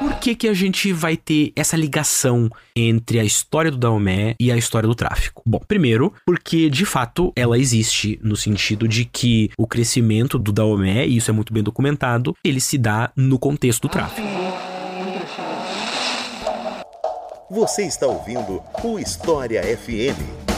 Por que, que a gente vai ter essa ligação entre a história do Daomé e a história do tráfico? Bom, primeiro, porque de fato ela existe no sentido de que o crescimento do Daomé, e isso é muito bem documentado, ele se dá no contexto do tráfico. Você está ouvindo o História FM.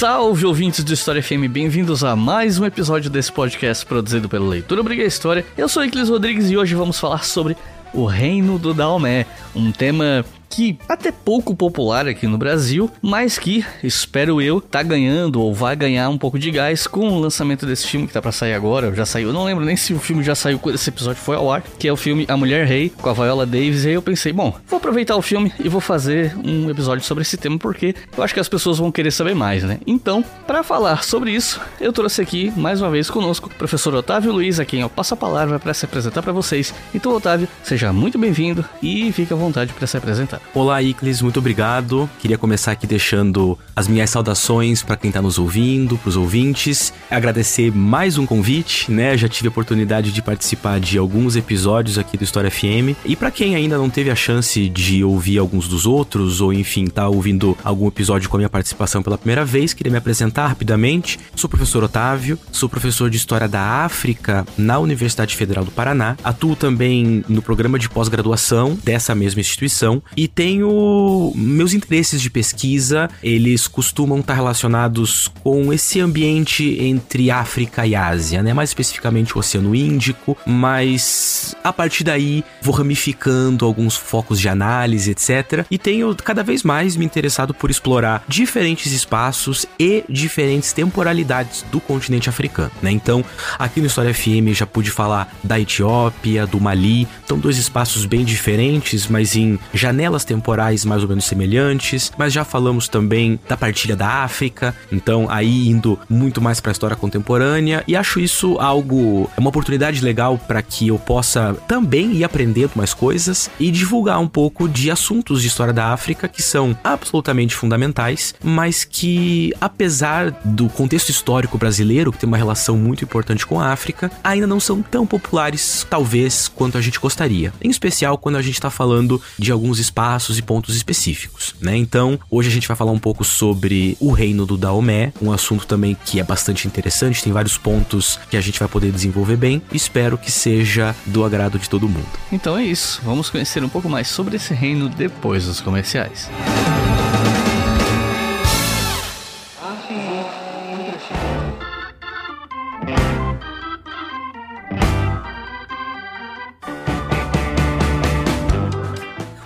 Salve ouvintes do História FM, bem-vindos a mais um episódio desse podcast produzido pelo Leitura Obriga História. Eu sou Iclis Rodrigues e hoje vamos falar sobre o Reino do Daomé, um tema que até pouco popular aqui no Brasil, mas que, espero eu, tá ganhando ou vai ganhar um pouco de gás com o lançamento desse filme que tá para sair agora. Já saiu, eu não lembro nem se o filme já saiu quando esse episódio foi ao ar, que é o filme A Mulher Rei, com a Viola Davis. E aí eu pensei, bom, vou aproveitar o filme e vou fazer um episódio sobre esse tema porque eu acho que as pessoas vão querer saber mais, né? Então, para falar sobre isso, eu trouxe aqui mais uma vez conosco o professor Otávio Luiz, a quem eu passo a palavra para se apresentar para vocês. Então, Otávio, seja muito bem-vindo e fique à vontade para se apresentar. Olá, Iclis, muito obrigado. Queria começar aqui deixando as minhas saudações para quem está nos ouvindo, para os ouvintes. Agradecer mais um convite, né? Já tive a oportunidade de participar de alguns episódios aqui do História FM. E para quem ainda não teve a chance de ouvir alguns dos outros, ou enfim, tá ouvindo algum episódio com a minha participação pela primeira vez, queria me apresentar rapidamente. Sou o professor Otávio, sou professor de História da África na Universidade Federal do Paraná. Atuo também no programa de pós-graduação dessa mesma instituição e tenho meus interesses de pesquisa, eles costumam estar relacionados com esse ambiente entre África e Ásia, né? Mais especificamente o Oceano Índico, mas a partir daí vou ramificando alguns focos de análise, etc. E tenho cada vez mais me interessado por explorar diferentes espaços e diferentes temporalidades do continente africano, né? Então, aqui no História FM já pude falar da Etiópia, do Mali, são dois espaços bem diferentes, mas em janelas temporais mais ou menos semelhantes, mas já falamos também da partilha da África, então aí indo muito mais para a história contemporânea e acho isso algo uma oportunidade legal para que eu possa também ir aprendendo mais coisas e divulgar um pouco de assuntos de história da África que são absolutamente fundamentais, mas que apesar do contexto histórico brasileiro que tem uma relação muito importante com a África, ainda não são tão populares talvez quanto a gente gostaria. Em especial quando a gente está falando de alguns espaços e pontos específicos, né? Então, hoje a gente vai falar um pouco sobre o reino do Daomé, um assunto também que é bastante interessante, tem vários pontos que a gente vai poder desenvolver bem. Espero que seja do agrado de todo mundo. Então é isso, vamos conhecer um pouco mais sobre esse reino depois dos comerciais.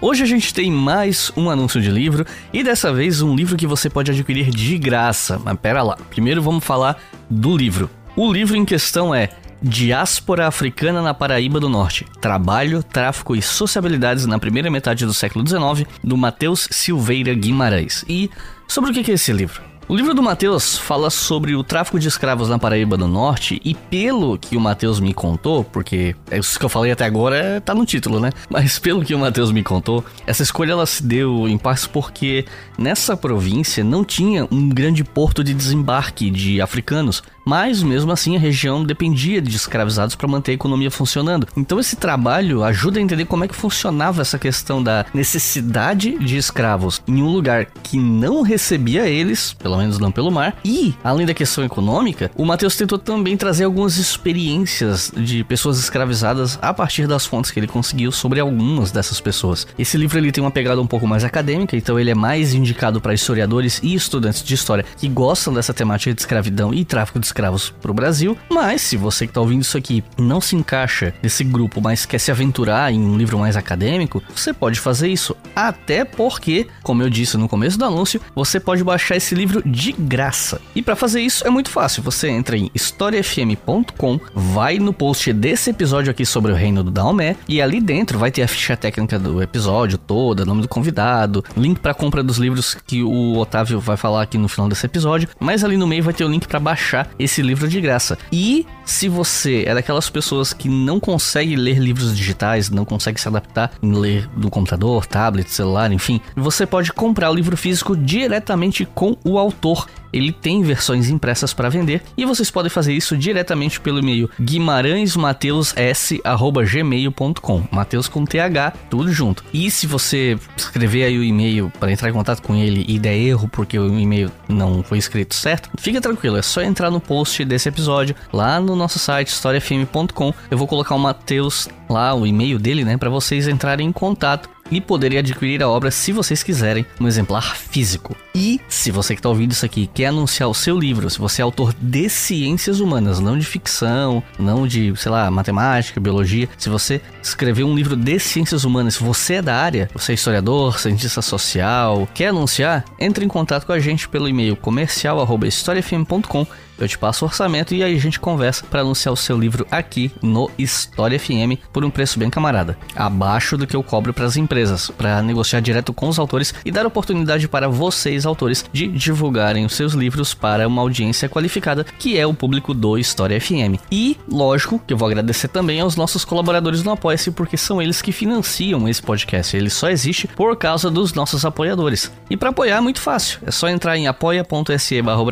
Hoje a gente tem mais um anúncio de livro e dessa vez um livro que você pode adquirir de graça. Mas pera lá, primeiro vamos falar do livro. O livro em questão é Diáspora Africana na Paraíba do Norte: Trabalho, Tráfico e Sociabilidades na Primeira Metade do Século XIX, do Matheus Silveira Guimarães. E sobre o que é esse livro? O livro do Mateus fala sobre o tráfico de escravos na Paraíba do Norte e pelo que o Mateus me contou, porque é isso que eu falei até agora tá no título, né? Mas pelo que o Mateus me contou, essa escolha ela se deu em parte porque nessa província não tinha um grande porto de desembarque de africanos, mas mesmo assim a região dependia de escravizados para manter a economia funcionando. Então esse trabalho ajuda a entender como é que funcionava essa questão da necessidade de escravos em um lugar que não recebia eles, pelo menos não pelo mar, e além da questão econômica, o Mateus tentou também trazer algumas experiências de pessoas escravizadas a partir das fontes que ele conseguiu sobre algumas dessas pessoas. Esse livro ele tem uma pegada um pouco mais acadêmica, então ele é mais indicado para historiadores e estudantes de história que gostam dessa temática de escravidão e tráfico de escravos para o Brasil. Mas se você que está ouvindo isso aqui não se encaixa nesse grupo, mas quer se aventurar em um livro mais acadêmico, você pode fazer isso. Até porque, como eu disse no começo do anúncio, você pode baixar esse livro de graça. E para fazer isso é muito fácil. Você entra em historiafm.com, vai no post desse episódio aqui sobre o reino do Daomé e ali dentro vai ter a ficha técnica do episódio toda, nome do convidado, link para compra dos livros que o Otávio vai falar aqui no final desse episódio, mas ali no meio vai ter o link para baixar esse livro de graça. E se você é daquelas pessoas que não consegue ler livros digitais, não consegue se adaptar em ler do computador, tablet, celular, enfim, você pode comprar o livro físico diretamente com o autor ele tem versões impressas para vender e vocês podem fazer isso diretamente pelo e-mail guimarãesmateus.gmail.com Mateus com TH, tudo junto. E se você escrever aí o e-mail para entrar em contato com ele e der erro porque o e-mail não foi escrito certo, fica tranquilo, é só entrar no post desse episódio lá no nosso site historiafm.com. Eu vou colocar o Mateus lá, o e-mail dele, né, para vocês entrarem em contato e poderem adquirir a obra se vocês quiserem, um exemplar físico. E se você que está ouvindo isso aqui quer anunciar o seu livro, se você é autor de ciências humanas, não de ficção, não de, sei lá, matemática, biologia, se você escreveu um livro de ciências humanas, você é da área, você é historiador, cientista social, quer anunciar, entre em contato com a gente pelo e-mail comercial@historiafm.com eu te passo o orçamento e aí a gente conversa para anunciar o seu livro aqui no História FM por um preço bem camarada, abaixo do que eu cobro para as empresas, para negociar direto com os autores e dar oportunidade para vocês, autores, de divulgarem os seus livros para uma audiência qualificada, que é o público do História FM. E, lógico, que eu vou agradecer também aos nossos colaboradores no Apoia-se, porque são eles que financiam esse podcast. Ele só existe por causa dos nossos apoiadores. E para apoiar é muito fácil, é só entrar em apoia.se barra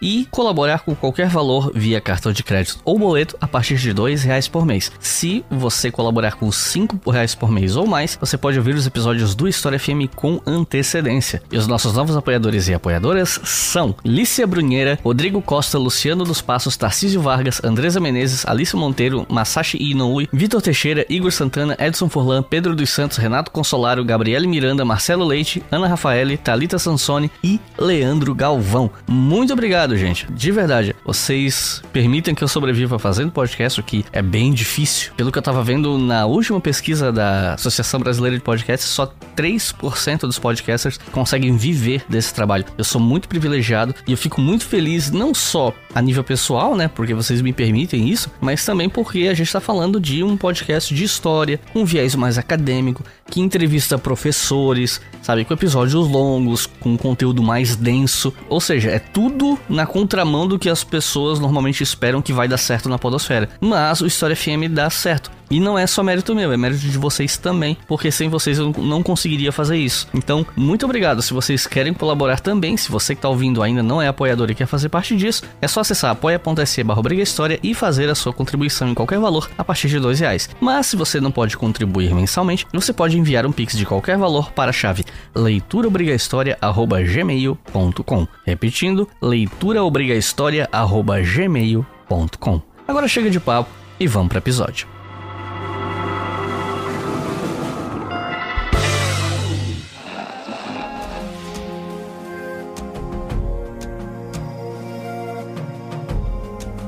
e colaborar colaborar com qualquer valor via cartão de crédito ou boleto a partir de R$ reais por mês. Se você colaborar com R$ reais por mês ou mais, você pode ouvir os episódios do História FM com antecedência. E os nossos novos apoiadores e apoiadoras são Lícia Brunheira, Rodrigo Costa, Luciano dos Passos, Tarcísio Vargas, Andresa Menezes, Alice Monteiro, Masashi Inoue, Vitor Teixeira, Igor Santana, Edson Furlan, Pedro dos Santos, Renato Consolaro, Gabriele Miranda, Marcelo Leite, Ana Rafaele, Talita Sansone e Leandro Galvão. Muito obrigado, gente. De verdade, vocês permitem que eu sobreviva fazendo podcast, o que é bem difícil. Pelo que eu tava vendo na última pesquisa da Associação Brasileira de Podcasts, só 3% dos podcasters conseguem viver desse trabalho. Eu sou muito privilegiado e eu fico muito feliz, não só a nível pessoal, né, porque vocês me permitem isso, mas também porque a gente tá falando de um podcast de história, um viés mais acadêmico, que entrevista professores, sabe, com episódios longos, com conteúdo mais denso, ou seja, é tudo na contramão do que as pessoas normalmente esperam que vai dar certo na podosfera. Mas o História FM dá certo. E não é só mérito meu, é mérito de vocês também, porque sem vocês eu não conseguiria fazer isso. Então, muito obrigado. Se vocês querem colaborar também, se você que está ouvindo ainda não é apoiador e quer fazer parte disso, é só acessar apoia.se barra História e fazer a sua contribuição em qualquer valor a partir de dois reais. Mas se você não pode contribuir mensalmente, você pode enviar um pix de qualquer valor para a chave leituraobrigahistoria.gmail.com Repetindo, leituraobrigahistoria.gmail.com Agora chega de papo e vamos para o episódio.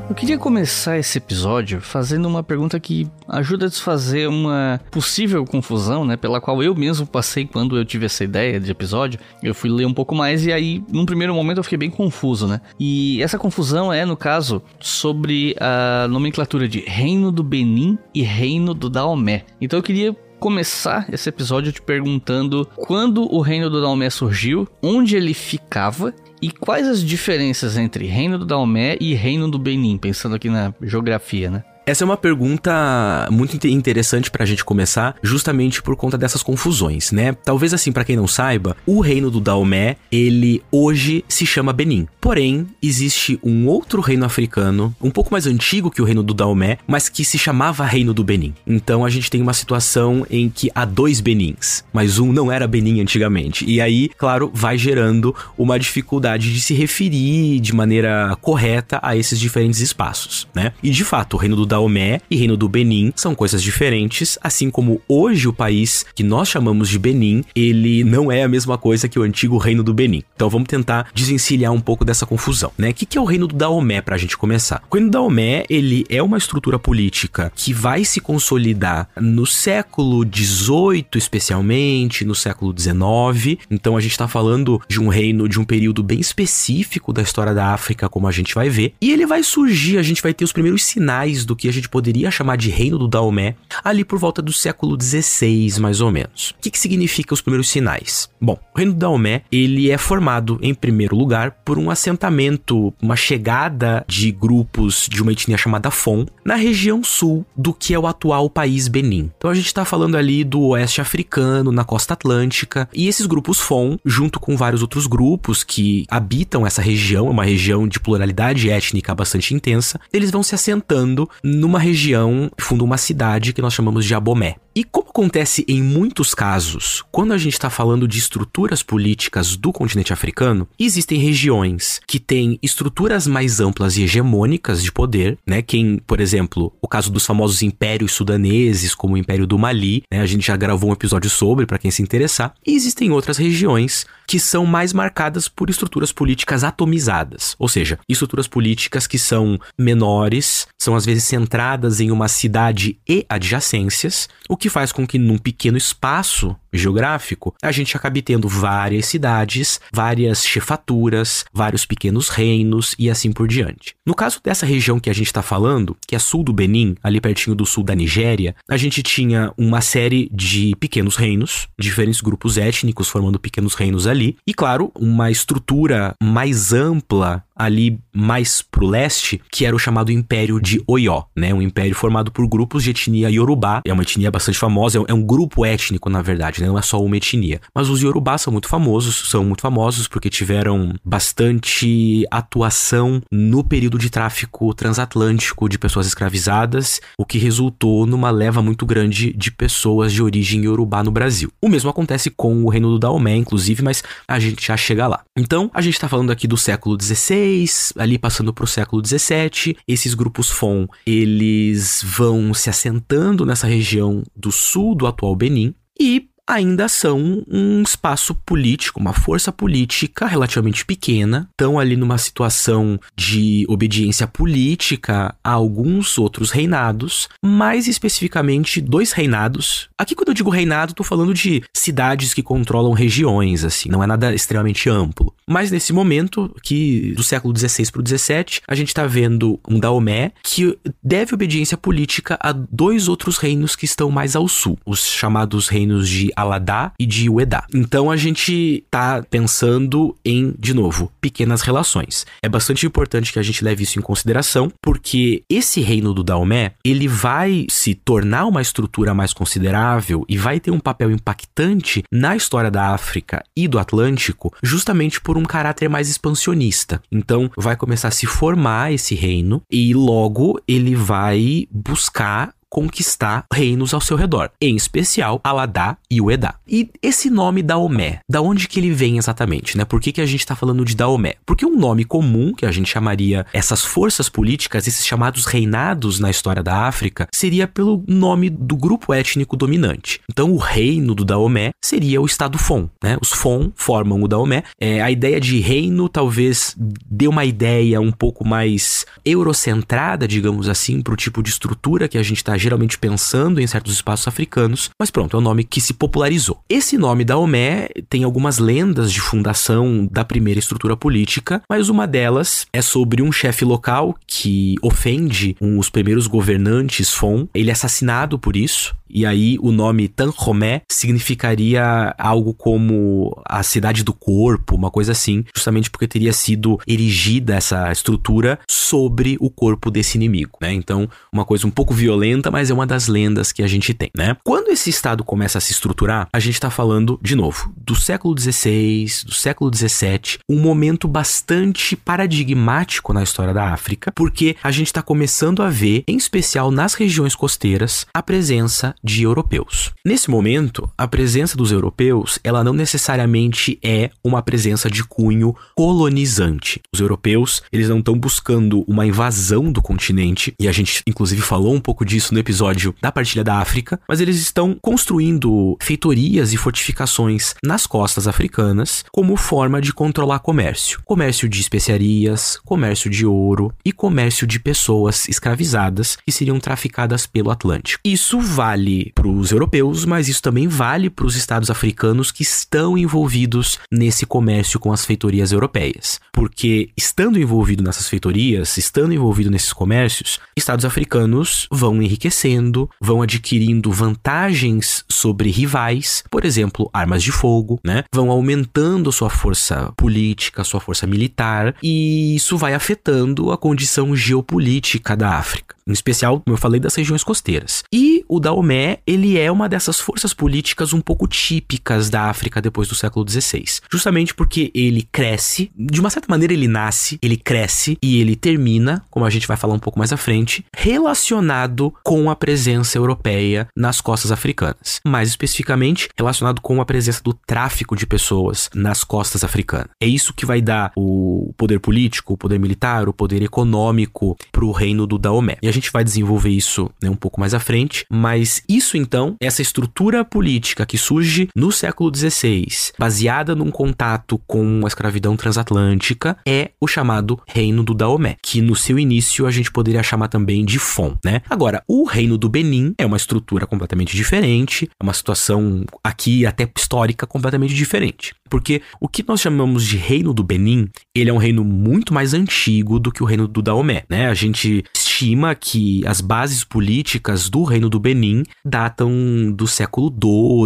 Eu queria começar esse episódio fazendo uma pergunta que ajuda a desfazer uma possível confusão, né? Pela qual eu mesmo passei quando eu tive essa ideia de episódio. Eu fui ler um pouco mais e aí, num primeiro momento, eu fiquei bem confuso, né? E essa confusão é, no caso, sobre a nomenclatura de Reino do Benin e Reino do Daomé. Então eu queria começar esse episódio te perguntando quando o reino do Daomé surgiu, onde ele ficava e quais as diferenças entre Reino do Daomé e Reino do Benin, pensando aqui na geografia, né? Essa é uma pergunta muito interessante para a gente começar, justamente por conta dessas confusões, né? Talvez assim, para quem não saiba, o reino do Daomé, ele hoje se chama Benin. Porém, existe um outro reino africano, um pouco mais antigo que o reino do Daomé, mas que se chamava Reino do Benin. Então a gente tem uma situação em que há dois Benins, mas um não era Benin antigamente. E aí, claro, vai gerando uma dificuldade de se referir de maneira correta a esses diferentes espaços, né? E de fato, o reino do Daomé Daomé e Reino do Benin são coisas diferentes, assim como hoje o país que nós chamamos de Benin, ele não é a mesma coisa que o antigo Reino do Benin. Então vamos tentar desencilhar um pouco dessa confusão, né? O que é o Reino do Daomé para a gente começar? O Reino do Daomé, ele é uma estrutura política que vai se consolidar no século XVIII, especialmente, no século XIX. Então a gente está falando de um reino, de um período bem específico da história da África, como a gente vai ver. E ele vai surgir, a gente vai ter os primeiros sinais do que a gente poderia chamar de Reino do Daomé, ali por volta do século XVI, mais ou menos. O que, que significa os primeiros sinais? Bom, o Reino do Daomé, ele é formado, em primeiro lugar, por um assentamento, uma chegada de grupos de uma etnia chamada Fon, na região sul do que é o atual país Benin. Então a gente está falando ali do oeste africano, na costa atlântica, e esses grupos Fon, junto com vários outros grupos que habitam essa região, é uma região de pluralidade étnica bastante intensa, eles vão se assentando numa região, fundam uma cidade que nós chamamos de Abomé. E como acontece em muitos casos, quando a gente está falando de estruturas políticas do continente africano, existem regiões que têm estruturas mais amplas e hegemônicas de poder, né? Quem, por exemplo, o caso dos famosos impérios sudaneses, como o Império do Mali, né? A gente já gravou um episódio sobre para quem se interessar. E existem outras regiões que são mais marcadas por estruturas políticas atomizadas, ou seja, estruturas políticas que são menores, são às vezes centradas em uma cidade e adjacências, o que faz com que num pequeno espaço geográfico a gente acabe tendo várias cidades, várias chefaturas, vários pequenos reinos e assim por diante. No caso dessa região que a gente está falando, que é sul do Benin, ali pertinho do sul da Nigéria, a gente tinha uma série de pequenos reinos, diferentes grupos étnicos formando pequenos reinos ali. E claro, uma estrutura mais ampla ali mais pro leste, que era o chamado Império de Oió, né? Um império formado por grupos de etnia Yorubá. É uma etnia bastante famosa, é um grupo étnico, na verdade, né? Não é só uma etnia. Mas os Yorubá são muito famosos, são muito famosos porque tiveram bastante atuação no período de tráfico transatlântico de pessoas escravizadas, o que resultou numa leva muito grande de pessoas de origem Yorubá no Brasil. O mesmo acontece com o Reino do Daomé, inclusive, mas a gente já chega lá. Então, a gente está falando aqui do século XVI, ali passando para o século XVII, esses grupos Fon, eles vão se assentando nessa região do sul do atual Benin e ainda são um espaço político, uma força política relativamente pequena, estão ali numa situação de obediência política a alguns outros reinados, mais especificamente dois reinados. Aqui quando eu digo reinado, estou falando de cidades que controlam regiões, assim, não é nada extremamente amplo. Mas nesse momento, que do século XVI para o XVII, a gente está vendo um Daomé que deve obediência política a dois outros reinos que estão mais ao sul, os chamados reinos de Aladá e de Uedá. Então a gente tá pensando em, de novo, pequenas relações. É bastante importante que a gente leve isso em consideração, porque esse reino do Daomé, ele vai se tornar uma estrutura mais considerável e vai ter um papel impactante na história da África e do Atlântico, justamente por um caráter mais expansionista. Então vai começar a se formar esse reino e logo ele vai buscar conquistar reinos ao seu redor, em especial Aladá e o Edá. E esse nome Daomé, da onde que ele vem exatamente, né? Por que, que a gente está falando de Daomé? Porque um nome comum que a gente chamaria essas forças políticas, esses chamados reinados na história da África, seria pelo nome do grupo étnico dominante. Então, o reino do Daomé seria o estado Fon, né? Os Fon formam o Daomé. É, a ideia de reino talvez dê uma ideia um pouco mais eurocentrada, digamos assim, para o tipo de estrutura que a gente está geralmente pensando em certos espaços africanos, mas pronto, é um nome que se popularizou. Esse nome da Omé tem algumas lendas de fundação da primeira estrutura política, mas uma delas é sobre um chefe local que ofende um, os primeiros governantes Fon. Ele é assassinado por isso, e aí o nome Tanhomé significaria algo como a cidade do corpo, uma coisa assim, justamente porque teria sido erigida essa estrutura sobre o corpo desse inimigo, né? Então, uma coisa um pouco violenta, mas é uma das lendas que a gente tem, né? Quando esse estado começa a se estruturar, a gente está falando, de novo, do século XVI, do século XVII, um momento bastante paradigmático na história da África, porque a gente está começando a ver, em especial nas regiões costeiras, a presença de europeus. Nesse momento, a presença dos europeus, ela não necessariamente é uma presença de cunho colonizante. Os europeus, eles não estão buscando uma invasão do continente, e a gente inclusive falou um pouco disso no episódio da partilha da África, mas eles estão construindo feitorias e fortificações nas costas africanas como forma de controlar comércio. Comércio de especiarias, comércio de ouro e comércio de pessoas escravizadas que seriam traficadas pelo Atlântico. Isso vale para os europeus, mas isso também vale para os estados africanos que estão envolvidos nesse comércio com as feitorias europeias. Porque estando envolvido nessas feitorias, estando envolvido nesses comércios, estados africanos vão enriquecendo, vão adquirindo vantagens sobre rivais, por exemplo, armas de fogo, né? Vão aumentando sua força política, sua força militar, e isso vai afetando a condição geopolítica da África em especial, como eu falei, das regiões costeiras. E o Daomé, ele é uma dessas forças políticas um pouco típicas da África depois do século XVI, justamente porque ele cresce, de uma certa maneira ele nasce, ele cresce e ele termina, como a gente vai falar um pouco mais à frente, relacionado com a presença europeia nas costas africanas. Mais especificamente, relacionado com a presença do tráfico de pessoas nas costas africanas. É isso que vai dar o poder político, o poder militar, o poder econômico para o reino do Daomé. E a gente vai desenvolver isso né, um pouco mais à frente, mas isso então, essa estrutura política que surge no século XVI, baseada num contato com a escravidão transatlântica, é o chamado Reino do Daomé, que no seu início a gente poderia chamar também de Fon, né? Agora, o Reino do Benin é uma estrutura completamente diferente, é uma situação aqui até histórica completamente diferente. Porque o que nós chamamos de Reino do Benin, ele é um reino muito mais antigo do que o Reino do Daomé, né? A gente estima que as bases políticas do Reino do Benin datam do século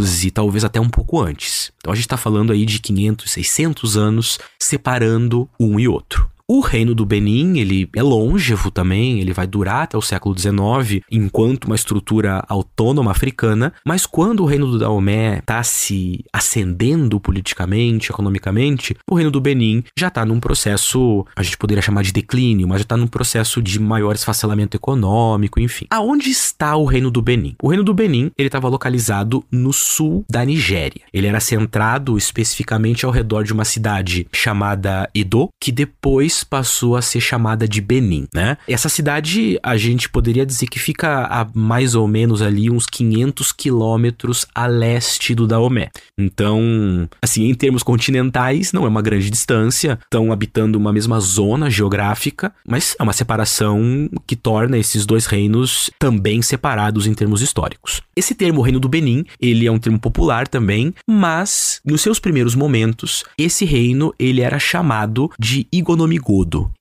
XII, talvez até um pouco antes. Então a gente está falando aí de 500, 600 anos separando um e outro. O reino do Benin, ele é longevo também, ele vai durar até o século XIX, enquanto uma estrutura autônoma africana, mas quando o reino do Daomé está se ascendendo politicamente, economicamente, o reino do Benin já está num processo, a gente poderia chamar de declínio, mas já está num processo de maior esfacelamento econômico, enfim. Aonde está o reino do Benin? O reino do Benin, ele estava localizado no sul da Nigéria. Ele era centrado especificamente ao redor de uma cidade chamada Edo, que depois passou a ser chamada de Benin, né? Essa cidade a gente poderia dizer que fica a mais ou menos ali uns 500 quilômetros a leste do Daomé. Então, assim, em termos continentais, não é uma grande distância, estão habitando uma mesma zona geográfica, mas é uma separação que torna esses dois reinos também separados em termos históricos. Esse termo Reino do Benin, ele é um termo popular também, mas nos seus primeiros momentos, esse reino ele era chamado de Igonomigo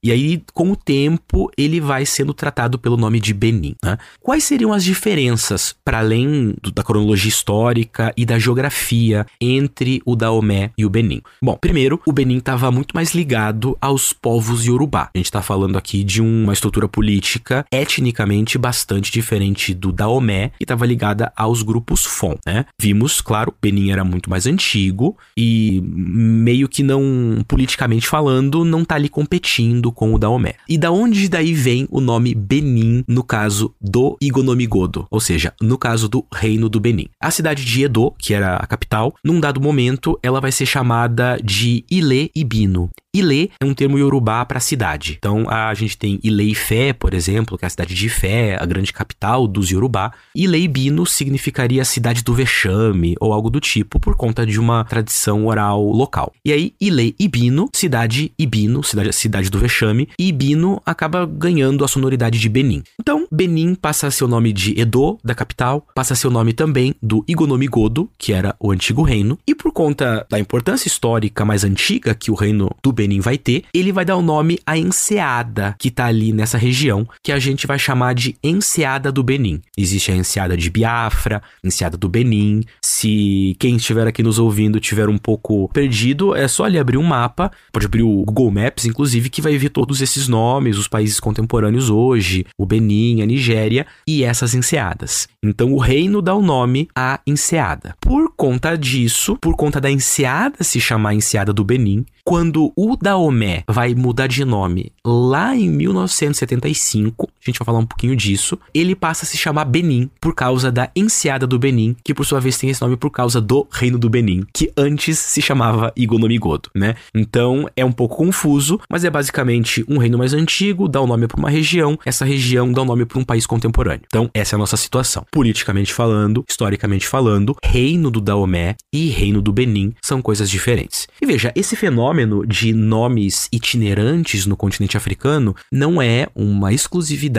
E aí, com o tempo, ele vai sendo tratado pelo nome de Benin. Né? Quais seriam as diferenças, para além do, da cronologia histórica e da geografia, entre o Daomé e o Benin? Bom, primeiro, o Benin estava muito mais ligado aos povos Yorubá. A gente está falando aqui de uma estrutura política etnicamente bastante diferente do Daomé e estava ligada aos grupos Fon. Né? Vimos, claro, Benin era muito mais antigo e meio que não, politicamente falando, não está ali competindo competindo com o Daomé. E da onde daí vem o nome Benin no caso do Igonomigodo, ou seja, no caso do Reino do Benin. A cidade de Edo, que era a capital, num dado momento ela vai ser chamada de Ile Ibino. Ile é um termo iorubá para cidade. Então a gente tem Ile Ifé, por exemplo, que é a cidade de Ifé, a grande capital dos iorubá. Ile Ibino significaria cidade do vexame ou algo do tipo por conta de uma tradição oral local. E aí Ile Ibino, cidade Ibino, cidade, cidade do vexame, e Ibino acaba ganhando a sonoridade de Benin. Então Benin passa a ser o nome de Edo, da capital, passa a ser o nome também do Igonomigodo, que era o antigo reino, e por conta da importância histórica mais antiga que o reino do Benin vai ter, ele vai dar o nome à enseada que tá ali nessa região, que a gente vai chamar de enseada do Benin. Existe a enseada de Biafra, enseada do Benin. Se quem estiver aqui nos ouvindo tiver um pouco perdido, é só ali abrir um mapa, pode abrir o Google Maps, inclusive, que vai ver todos esses nomes, os países contemporâneos hoje, o Benin, a Nigéria e essas enseadas. Então o reino dá o nome à enseada. Por conta disso, por conta da enseada se chamar enseada do Benin, quando o Daomé vai mudar de nome lá em 1975, a gente vai falar um pouquinho disso. Ele passa a se chamar Benin por causa da enseada do Benin, que por sua vez tem esse nome por causa do Reino do Benin, que antes se chamava Igonomigodo, né? Então é um pouco confuso, mas é basicamente um reino mais antigo, dá o um nome para uma região, essa região dá o um nome para um país contemporâneo. Então essa é a nossa situação. Politicamente falando, historicamente falando, Reino do Daomé e Reino do Benin são coisas diferentes. E veja, esse fenômeno de nomes itinerantes no continente africano não é uma exclusividade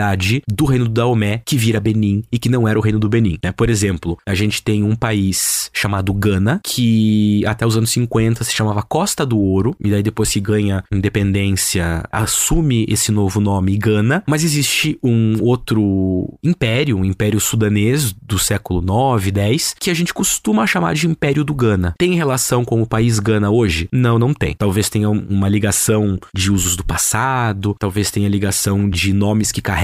do Reino do Daomé que vira Benin e que não era o Reino do Benin. Né? Por exemplo, a gente tem um país chamado Gana, que até os anos 50 se chamava Costa do Ouro, e daí depois que ganha independência, assume esse novo nome Gana, mas existe um outro império, um império sudanês do século 9, 10, que a gente costuma chamar de Império do Gana. Tem relação com o país Gana hoje? Não, não tem. Talvez tenha uma ligação de usos do passado, talvez tenha ligação de nomes que carregam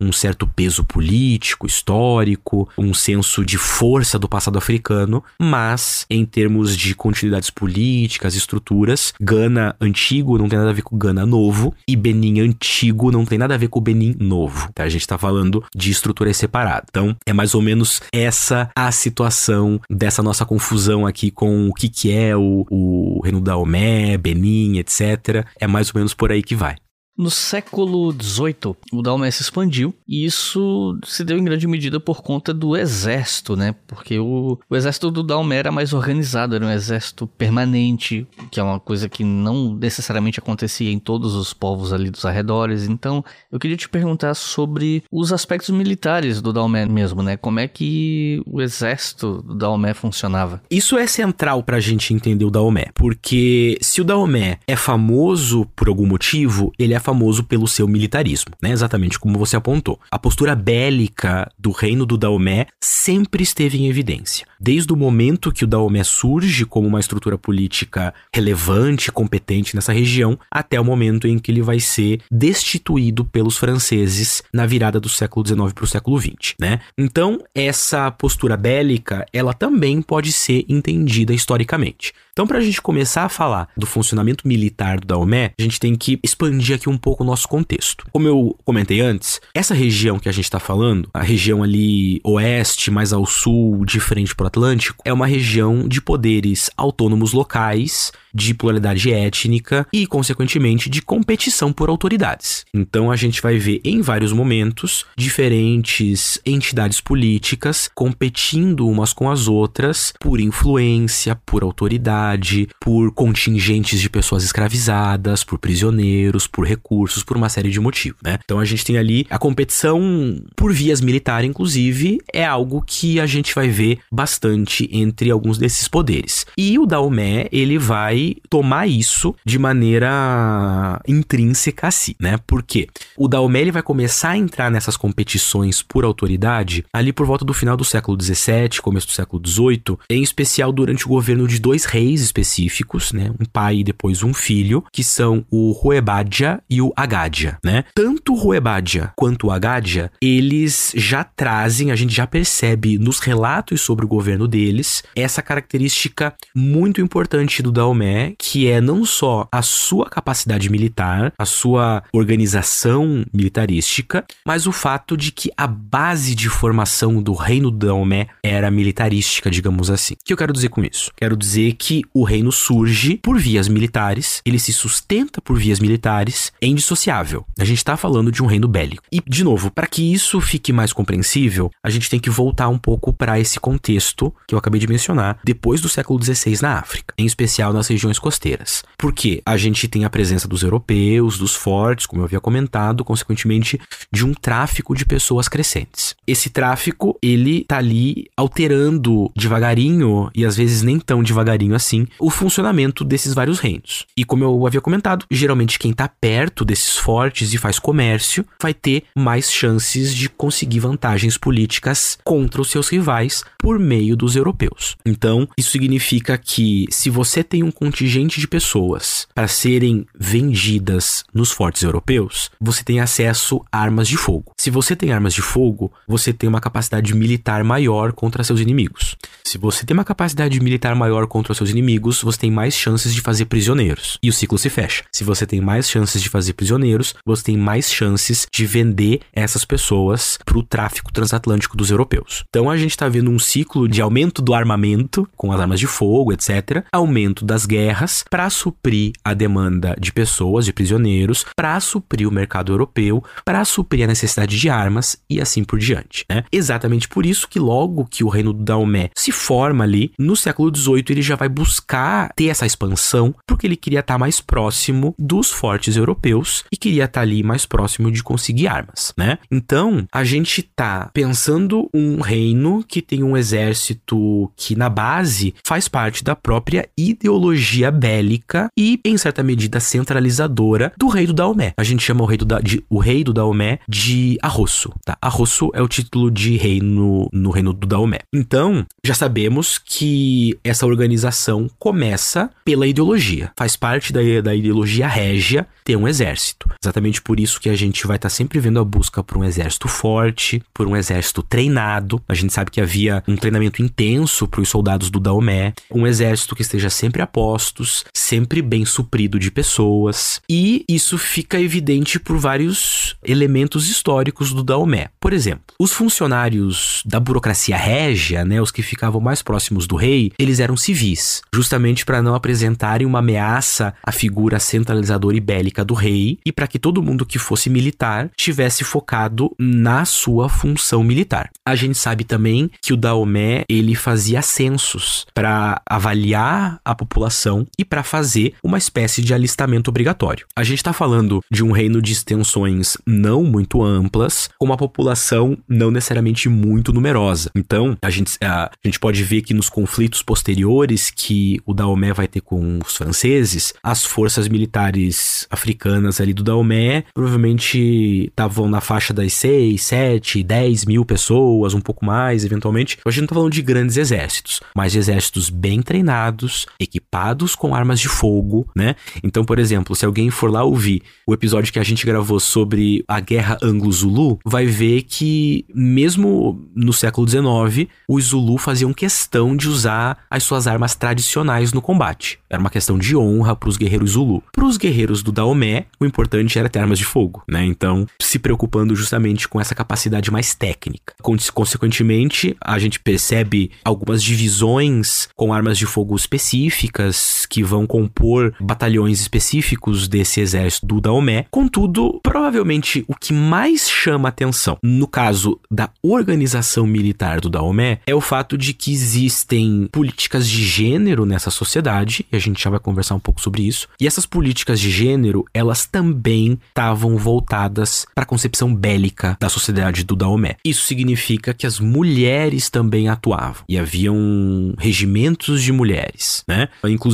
um certo peso político, histórico, um senso de força do passado africano, mas em termos de continuidades políticas, estruturas, Gana antigo não tem nada a ver com Gana novo e Benin antigo não tem nada a ver com Benin novo. Tá? A gente está falando de estruturas separadas. Então, é mais ou menos essa a situação dessa nossa confusão aqui com o que, que é o, o Reino da Omé, Benin, etc. É mais ou menos por aí que vai. No século XVIII, o Daomé se expandiu e isso se deu em grande medida por conta do exército, né? Porque o, o exército do Daomé era mais organizado, era um exército permanente, que é uma coisa que não necessariamente acontecia em todos os povos ali dos arredores. Então, eu queria te perguntar sobre os aspectos militares do Daomé mesmo, né? Como é que o exército do Daomé funcionava? Isso é central pra gente entender o Daomé, porque se o Daomé é famoso por algum motivo, ele é famoso famoso pelo seu militarismo, né? Exatamente como você apontou. A postura bélica do reino do Daomé sempre esteve em evidência. Desde o momento que o Daomé surge como uma estrutura política relevante, competente nessa região, até o momento em que ele vai ser destituído pelos franceses na virada do século XIX para o século XX, né? Então, essa postura bélica, ela também pode ser entendida historicamente. Então, para a gente começar a falar do funcionamento militar do Daomé, a gente tem que expandir aqui um pouco o nosso contexto. Como eu comentei antes, essa região que a gente está falando, a região ali oeste, mais ao sul, de frente para Atlântico, é uma região de poderes autônomos locais, de pluralidade étnica e, consequentemente, de competição por autoridades. Então, a gente vai ver em vários momentos diferentes entidades políticas competindo umas com as outras por influência, por autoridade, por contingentes de pessoas escravizadas, por prisioneiros, por recursos, por uma série de motivos, né? Então a gente tem ali a competição por vias militares, inclusive, é algo que a gente vai ver bastante entre alguns desses poderes. E o Daomé, ele vai tomar isso de maneira intrínseca a si, né? Porque o Daomé ele vai começar a entrar nessas competições por autoridade ali por volta do final do século XVII, começo do século XVIII, em especial durante o governo de dois reis específicos, né? Um pai e depois um filho, que são o Ruebadia e o Agadia, né? Tanto o Ruebadia quanto o Agadia, eles já trazem, a gente já percebe nos relatos sobre o governo deles, essa característica muito importante do Daomé, que é não só a sua capacidade militar, a sua organização militarística, mas o fato de que a base de formação do reino Daomé era militarística, digamos assim. O que eu quero dizer com isso? Quero dizer que o reino surge por vias militares, ele se sustenta por vias militares, é indissociável. A gente está falando de um reino bélico. E, de novo, para que isso fique mais compreensível, a gente tem que voltar um pouco para esse contexto que eu acabei de mencionar, depois do século XVI na África, em especial nas regiões costeiras. Porque a gente tem a presença dos europeus, dos fortes, como eu havia comentado, consequentemente de um tráfico de pessoas crescentes. Esse tráfico, ele tá ali alterando devagarinho e às vezes nem tão devagarinho assim o funcionamento desses vários reinos. E como eu havia comentado, geralmente quem tá perto desses fortes e faz comércio vai ter mais chances de conseguir vantagens políticas contra os seus rivais por meio dos europeus. Então, isso significa que se você tem um contingente de pessoas para serem vendidas nos fortes europeus, você tem acesso a armas de fogo. Se você tem armas de fogo, você tem uma capacidade militar maior contra seus inimigos. Se você tem uma capacidade militar maior contra seus inimigos, você tem mais chances de fazer prisioneiros. E o ciclo se fecha. Se você tem mais chances de fazer prisioneiros, você tem mais chances de vender essas pessoas para o tráfico transatlântico dos europeus. Então a gente está vendo um ciclo de aumento do armamento com as armas de fogo, etc., aumento das guerras para suprir a demanda de pessoas, de prisioneiros, para suprir o mercado europeu, para suprir a necessidade de armas e assim por diante. Né? Exatamente por isso que logo que o reino do Daomé se forma ali, no século XVIII ele já vai buscar ter essa expansão, porque ele queria estar tá mais próximo dos fortes europeus e queria estar tá ali mais próximo de conseguir armas, né? Então, a gente tá pensando um reino que tem um exército que na base faz parte da própria ideologia bélica e em certa medida centralizadora do rei do Daomé. A gente chama o rei do, da, de, o rei do Daomé de Arrosso, tá? Arrosso é o título de rei no, no reino do Daomé. Então, já sabemos que essa organização começa pela ideologia. Faz parte da, da ideologia régia ter um exército. Exatamente por isso que a gente vai estar tá sempre vendo a busca por um exército forte, por um exército treinado. A gente sabe que havia um treinamento intenso para os soldados do Daomé, um exército que esteja sempre a postos, sempre bem suprido de pessoas. E isso fica evidente por vários elementos históricos do Daomé. Por exemplo, os funcionários da burocracia régia, né, os que ficavam mais próximos do rei, eles eram civis, justamente para não apresentarem uma ameaça à figura centralizadora e bélica do rei e para que todo mundo que fosse militar tivesse focado na sua função militar. A gente sabe também que o Daomé ele fazia censos para avaliar a população e para fazer uma espécie de alistamento obrigatório. A gente está falando de um reino de extensões não muito amplas, com uma população não necessariamente muito numerosa. Então, a gente, a, a gente pode ver que nos conflitos posteriores que o Daomé vai ter com os franceses, as forças militares africanas ali do Daomé provavelmente estavam na faixa das 6, 7, 10 mil pessoas, um pouco mais, eventualmente. A gente não tá falando de grandes exércitos, mas exércitos bem treinados, equipados com armas de fogo, né? Então, por exemplo, se alguém for lá ouvir o episódio que a gente gravou sobre a guerra anglo-zulu, vai ver que mesmo no século XIX, os Zulu faziam questão de usar as suas armas tradicionais no combate. Era uma questão de honra para os guerreiros Zulu. Para os guerreiros do Daomé, o importante era ter armas de fogo, né? Então, se preocupando justamente com essa capacidade mais técnica. Consequentemente, a gente percebe algumas divisões com armas de fogo específicas que vão compor batalhões específicos desse exército do Daomé. Contudo, provavelmente o que mais chama atenção no caso da organização militar do Daomé é o fato de que existem políticas de gênero nessa sociedade, e a gente já vai conversar um pouco sobre isso. E essas políticas de gênero, elas também estavam voltadas para a concepção bélica da sociedade do Daomé. Isso significa que as mulheres também atuavam e haviam regimentos de mulheres, né? Inclusive,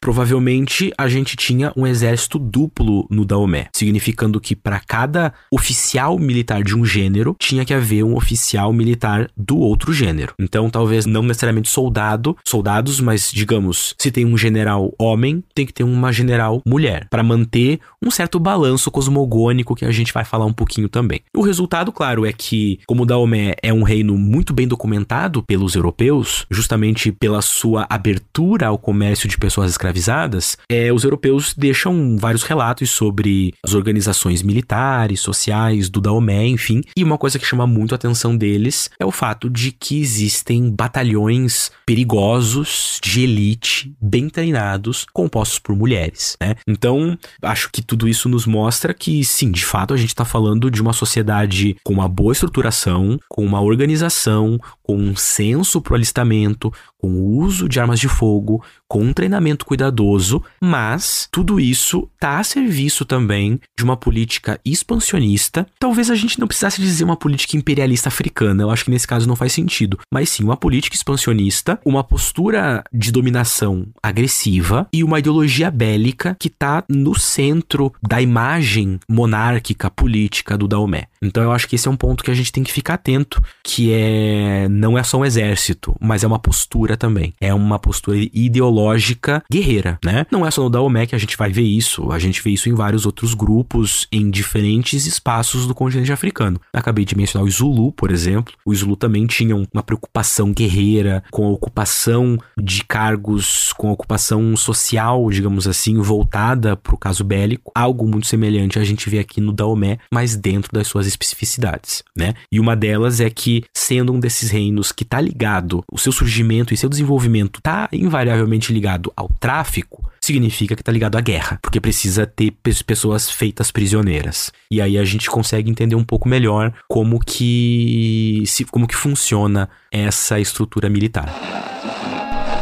provavelmente a gente tinha um exército duplo no Daomé, significando que para cada oficial militar de um gênero tinha que haver um oficial militar do outro gênero. Então, talvez não necessariamente soldado, soldados, mas digamos, se tem um general homem, tem que ter uma general mulher, para manter um certo balanço cosmogônico que a gente vai falar um pouquinho também. O resultado, claro, é que, como Daomé é um reino muito bem documentado pelos europeus, justamente pela sua abertura ao comércio de pessoas escravizadas, é, os europeus deixam vários relatos sobre as organizações militares, sociais do Daomé, enfim, e uma coisa que chama muito a atenção deles é o fato de que existem batalhões perigosos de elite, bem treinados, compostos por mulheres, né? Então, acho que tudo isso nos mostra que, sim, de fato, a gente está falando de uma sociedade com uma boa estruturação, com uma organização, com um senso pro alistamento, com o uso de armas de fogo, com um treinamento cuidadoso, mas tudo isso está a serviço também de uma política expansionista. Talvez a gente não precisasse dizer uma política imperialista africana, eu acho que nesse caso não faz sentido, mas sim uma política expansionista, uma postura de dominação agressiva e uma ideologia bélica que está no centro da imagem monárquica política do Daomé. Então eu acho que esse é um ponto que a gente tem que ficar atento, que é não é só um exército, mas é uma postura também. É uma postura ideológica guerreira, né? Não é só no Daomé que a gente vai ver isso, a gente vê isso em vários outros grupos, em diferentes espaços do continente africano. Acabei de mencionar o Zulu, por exemplo. O Zulu também tinha uma preocupação guerreira com a ocupação de cargos, com a ocupação social, digamos assim, voltada para o caso bélico. Algo muito semelhante a gente vê aqui no Daomé, mas dentro das suas especificidades, né? E uma delas é que, sendo um desses reinos que está ligado, o seu surgimento e seu desenvolvimento está invariavelmente ligado ao tráfico, significa que está ligado à guerra, porque precisa ter pessoas feitas prisioneiras. E aí a gente consegue entender um pouco melhor como que se, como que funciona essa estrutura militar.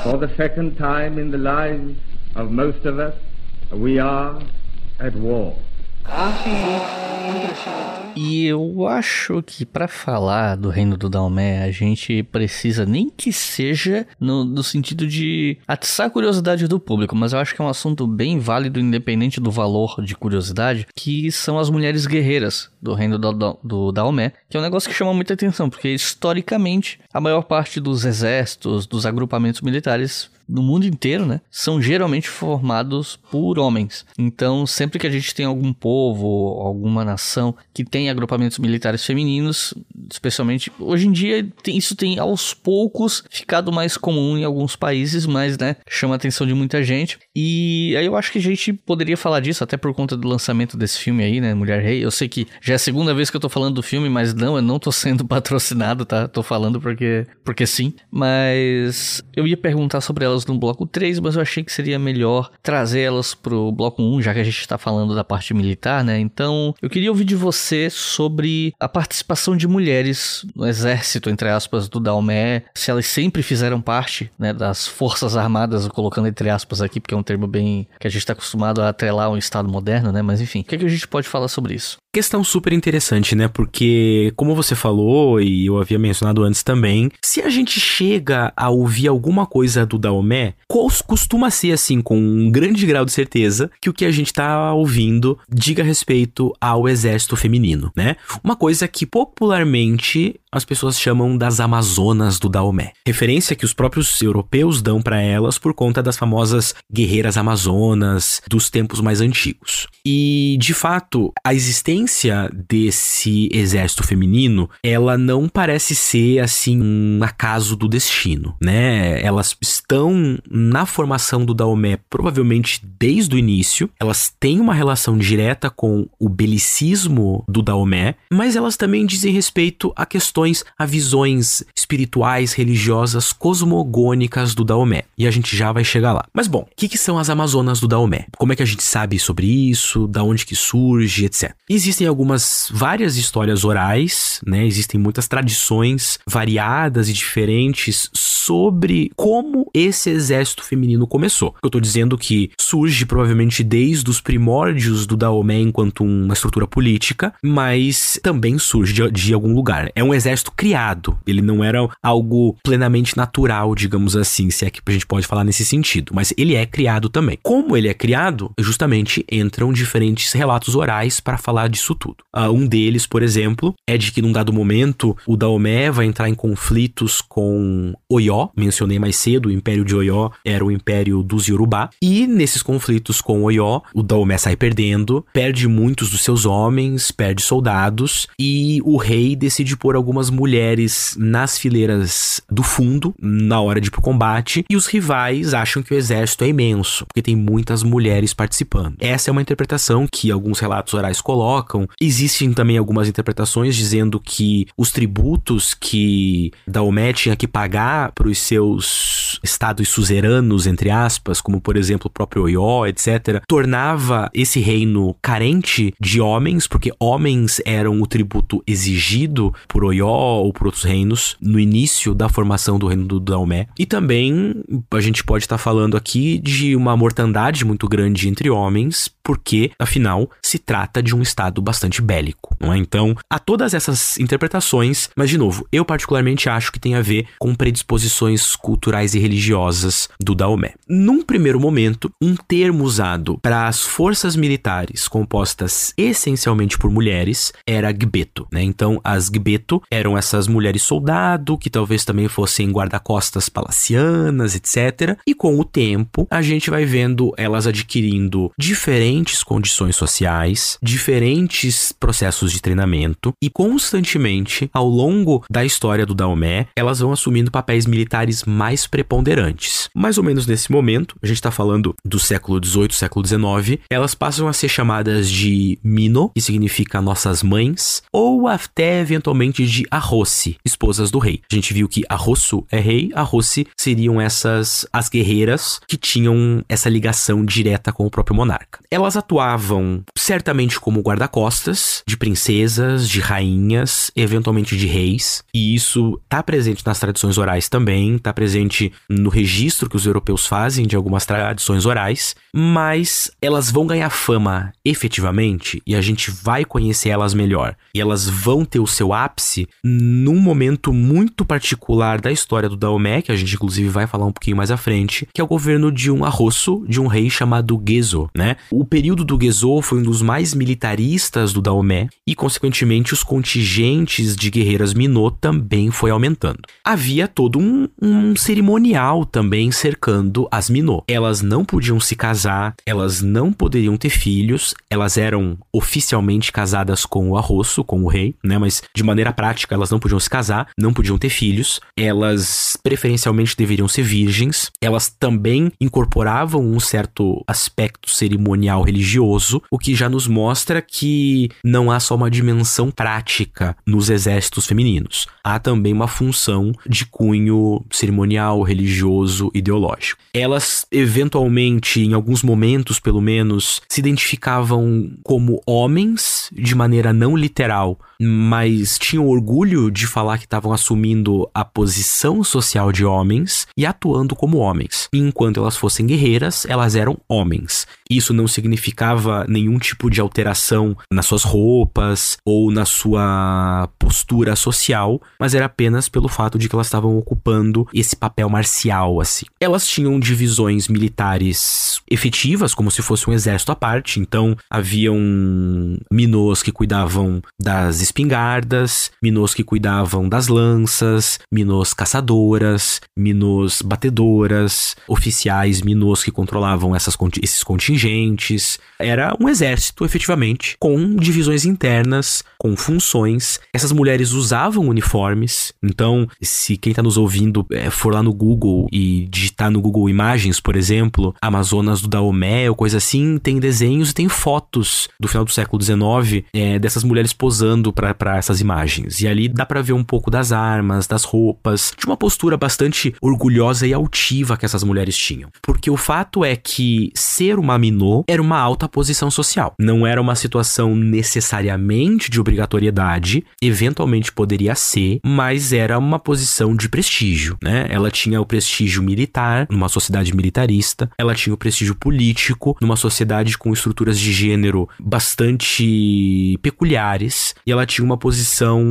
For the second time in the lives of most of us, we are at war. E eu acho que para falar do reino do Dalmé, a gente precisa nem que seja no, no, sentido de atiçar a curiosidade do público, mas eu acho que é um assunto bem válido, independente do valor de curiosidade, que são as mulheres guerreiras do reino do, do, do Dalmé, que é um negócio que chama muita atenção, porque historicamente a maior parte dos exércitos, dos agrupamentos militares no mundo inteiro, né, são geralmente formados por homens. Então, sempre que a gente tem algum povo, alguma nação que tem agrupamentos militares femininos, especialmente hoje em dia, tem, isso tem aos poucos ficado mais comum em alguns países, mas, né, chama a atenção de muita gente. E aí eu acho que a gente poderia falar disso até por conta do lançamento desse filme aí, né, Mulher Rei. Eu sei que já é a segunda vez que eu tô falando do filme, mas não, eu não tô sendo patrocinado, tá? Tô falando porque porque sim, mas eu ia perguntar sobre ela elas no bloco 3, mas eu achei que seria melhor trazer elas pro bloco 1, já que a gente está falando da parte militar, né? Então, eu queria ouvir de você sobre a participação de mulheres no exército, entre aspas, do Dalmé, se elas sempre fizeram parte, né, das forças armadas, colocando entre aspas aqui, porque é um termo bem que a gente está acostumado a atrelar um estado moderno, né? Mas enfim, o que, é que a gente pode falar sobre isso? Questão super interessante, né? Porque, como você falou, e eu havia mencionado antes também, se a gente chega a ouvir alguma coisa do Daomé, costuma ser assim, com um grande grau de certeza, que o que a gente tá ouvindo diga respeito ao exército feminino, né? Uma coisa que popularmente as pessoas chamam das Amazonas do Daomé. Referência que os próprios europeus dão para elas por conta das famosas guerreiras amazonas dos tempos mais antigos. E, de fato, a existência desse exército feminino, ela não parece ser, assim, um acaso do destino, né? Elas estão na formação do Daomé provavelmente desde o início, elas têm uma relação direta com o belicismo do Daomé, mas elas também dizem respeito a questões a visões espirituais, religiosas, cosmogônicas do Daomé. E a gente já vai chegar lá. Mas bom, o que, que, são as Amazonas do Daomé? Como é que a gente sabe sobre isso? Da onde que surge, etc. Existem algumas, várias histórias orais, né? Existem muitas tradições variadas e diferentes sobre como esse exército feminino começou. Eu tô dizendo que surge provavelmente desde os primórdios do Daomé enquanto uma estrutura política, mas também surge de, de algum lugar. É um exército criado. Ele não era algo plenamente natural, digamos assim, se é que a gente pode falar nesse sentido. Mas ele é criado também. Como ele é criado, justamente entram diferentes relatos orais para falar tudo. Uh, um deles, por exemplo, é de que num dado momento o Daomé vai entrar em conflitos com Oió. Mencionei mais cedo, o Império de Oió era o Império dos Yorubá. E nesses conflitos com Oió, o Daomé sai perdendo, perde muitos dos seus homens, perde soldados e o rei decide pôr algumas mulheres nas fileiras do fundo na hora de ir pro combate e os rivais acham que o exército é imenso, porque tem muitas mulheres participando. Essa é uma interpretação que alguns relatos orais colocam. Existem também algumas interpretações dizendo que os tributos que Daomé tinha que pagar para os seus estados suzeranos, entre aspas, como por exemplo o próprio Oió, etc., tornava esse reino carente de homens, porque homens eram o tributo exigido por Oió ou por outros reinos no início da formação do reino do Daomé. E também a gente pode estar tá falando aqui de uma mortandade muito grande entre homens, porque afinal se trata de um estado bastante bélico, não é? Então, há todas essas interpretações, mas de novo, eu particularmente acho que tem a ver com predisposições culturais e religiosas do Daomé. Num primeiro momento, um termo usado para as forças militares compostas essencialmente por mulheres era gbeto, né? Então, as gbeto eram essas mulheres soldado que talvez também fossem guarda-costas palacianas, etc. E com o tempo, a gente vai vendo elas adquirindo diferentes condições sociais, diferentes processos de treinamento e constantemente, ao longo da história do Daomé, elas vão assumindo papéis militares mais preponderantes. Mais ou menos nesse momento, a gente está falando do século XVIII, século XIX, elas passam a ser chamadas de Mino, que significa nossas mães, ou até eventualmente de Arrossi, esposas do rei. A gente viu que Arrosso é rei, Arrossi seriam essas as guerreiras que tinham essa ligação direta com o próprio monarca. Elas atuavam certamente como guarda-costas de princesas, de rainhas, eventualmente de reis, e isso está presente nas tradições orais também, está presente no registro que os europeus fazem de algumas tradições orais, mas elas vão ganhar fama efetivamente e a gente vai conhecer elas melhor. E elas vão ter o seu ápice num momento muito particular da história do Daomé, que a gente inclusive vai falar um pouquinho mais à frente, que é o governo de um arroço de um rei chamado Gezo, né? O período do Gezo foi um dos mais militaristas do Daomé e consequentemente os contingentes de guerreiras Minot também foi aumentando. Havia todo um, um cerimonial também cercando as Minot. Elas não podiam se casar, elas não poderiam ter filhos, elas eram oficialmente casadas com o Arroço, com o rei, né? Mas de maneira prática elas não podiam se casar, não podiam ter filhos, elas preferencialmente deveriam ser virgens, elas também incorporavam um certo aspecto cerimonial religioso, o que já nos mostra que não há só uma dimensão prática nos exércitos femininos, há também uma função de cunho cerimonial, religioso, ideológico. Elas eventualmente, em alguns momentos pelo menos, se identificavam como homens de maneira não literal, mas tinham orgulho de falar que estavam assumindo a posição social de homens e atuando como homens. enquanto elas fossem guerreiras, elas eram homens. Isso não significava nenhum tipo de alteração nas suas roupas ou na sua postura social, mas era apenas pelo fato de que elas estavam ocupando esse papel marcial assim. Elas tinham divisões militares efetivas, como se fosse um exército à parte, então haviam minôs que cuidavam das espingardas, minôs que cuidavam das lanças, minôs caçadoras, minôs batedoras, oficiais minôs que controlavam essas, esses contingentes. Era um exército, efetivamente, com divisões internas, com funções. Essas mulheres usavam uniformes, então, se quem está nos ouvindo é, for lá no Google e digitar no Google Imagens, por exemplo, Amazonas do Daomé ou coisa assim, tem desenhos e tem fotos do final do século XIX é, dessas mulheres posando para essas imagens. E ali dá para ver um pouco das armas, das roupas, de uma postura bastante orgulhosa e altiva que essas mulheres tinham. Porque o fato é que ser uma minô era uma alta posição social. Não era uma situação necessariamente de obrigatoriedade, eventualmente poderia ser, mas era uma posição de prestígio, né? Ela tinha o prestígio militar numa sociedade militarista, ela tinha o prestígio político numa sociedade com estruturas de gênero bastante peculiares, e ela tinha uma posição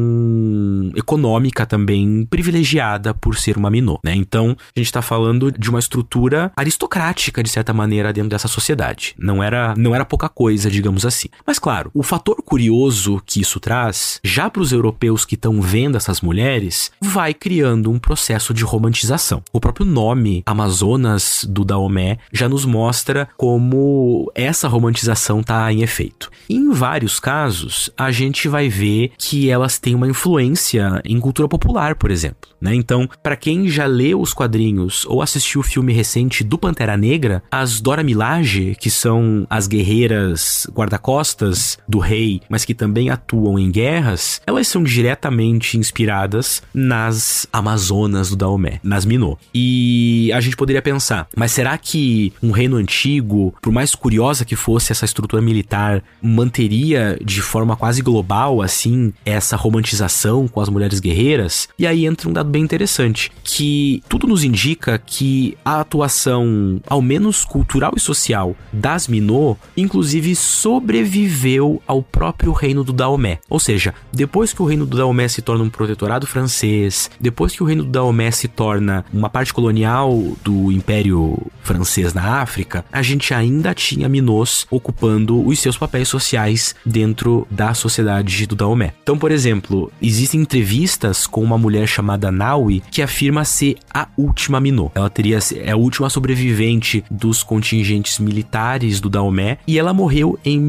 econômica também privilegiada por ser uma minô, né? Então, a gente está falando de uma estrutura aristocrática de certa maneira dentro dessa sociedade. Não era não era pouca coisa, digamos assim. Mas claro, o fator curioso que isso traz, já para os europeus que estão vendo essas mulheres, vai criando um processo de romantização. O próprio nome Amazonas do Daomé já nos mostra como essa romantização está em efeito. Em vários casos, a gente vai ver que elas têm uma influência em cultura popular, por exemplo. Né? Então, para quem já leu os quadrinhos ou assistiu o filme recente do Pantera Negra, as Dora Milaje, que são as guerreiras guarda-costas do rei, mas que também atuam em guerras, elas são diretamente inspiradas nas Amazonas do Daomé, nas Minot. E a gente poderia pensar, mas será que um reino antigo, por mais curiosa que fosse essa estrutura militar, manteria de forma quase global assim essa romantização com as mulheres guerreiras? E aí entra um dado bem interessante, que tudo nos indica que a atuação, ao menos cultural e social, das Minot, inclusive sobreviveu ao próprio reino do Daomé. Ou seja, depois que o reino do Daomé se torna um protetorado francês, depois que o reino do Daomé se torna uma parte colonial do Império Francês na África, a gente ainda tinha Minôs ocupando os seus papéis sociais dentro da sociedade do Daomé. Então, por exemplo, existem entrevistas com uma mulher chamada Naui que afirma ser a última Minô. Ela teria é a última sobrevivente dos contingentes militares do Daomé e ela morreu em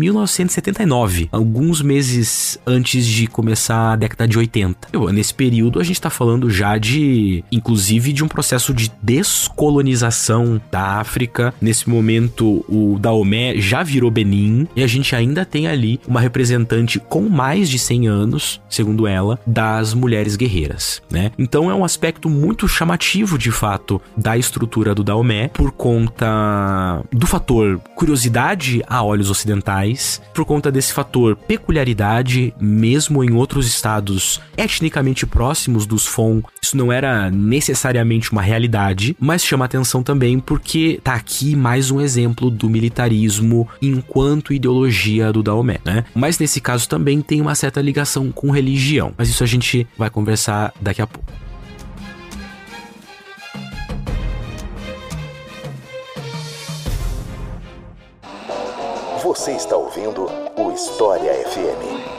1979, alguns meses antes de começar a década de 80. Nesse período a gente está falando já de, inclusive, de um processo de descolonização da África. Nesse momento o Daomé já virou Benin e a gente ainda tem ali uma representante com mais de 100 anos, segundo ela, das mulheres guerreiras, né? Então é um aspecto muito chamativo de fato da estrutura do Daomé por conta do fator curiosidade a olhos ocidentais, por conta desse fator peculiaridade, mesmo em outros estados etnicamente próximos dos Fon, isso não era necessariamente uma realidade, mas chama atenção também porque tá aqui mais um exemplo do militarismo enquanto ideologia do Daomé, né? Mas nesse caso também tem uma certa ligação com religião, mas isso a gente vai conversar daqui a pouco. Você está ouvindo o História FM.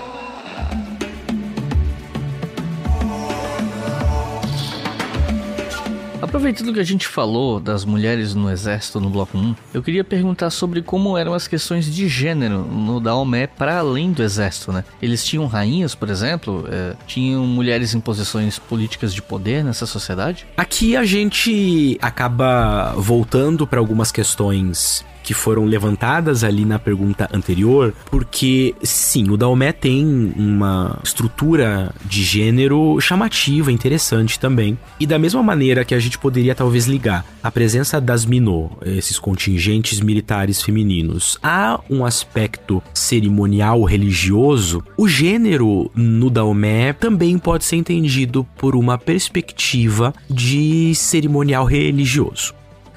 Aproveitando que a gente falou das mulheres no exército no bloco 1, eu queria perguntar sobre como eram as questões de gênero no Daomé para além do exército, né? Eles tinham rainhas, por exemplo? É, tinham mulheres em posições políticas de poder nessa sociedade? Aqui a gente acaba voltando para algumas questões que foram levantadas ali na pergunta anterior, porque sim, o Daomé tem uma estrutura de gênero chamativa, interessante também. E da mesma maneira que a gente poderia talvez ligar a presença das Minô, esses contingentes militares femininos, a um aspecto cerimonial religioso, o gênero no Daomé também pode ser entendido por uma perspectiva de cerimonial religioso.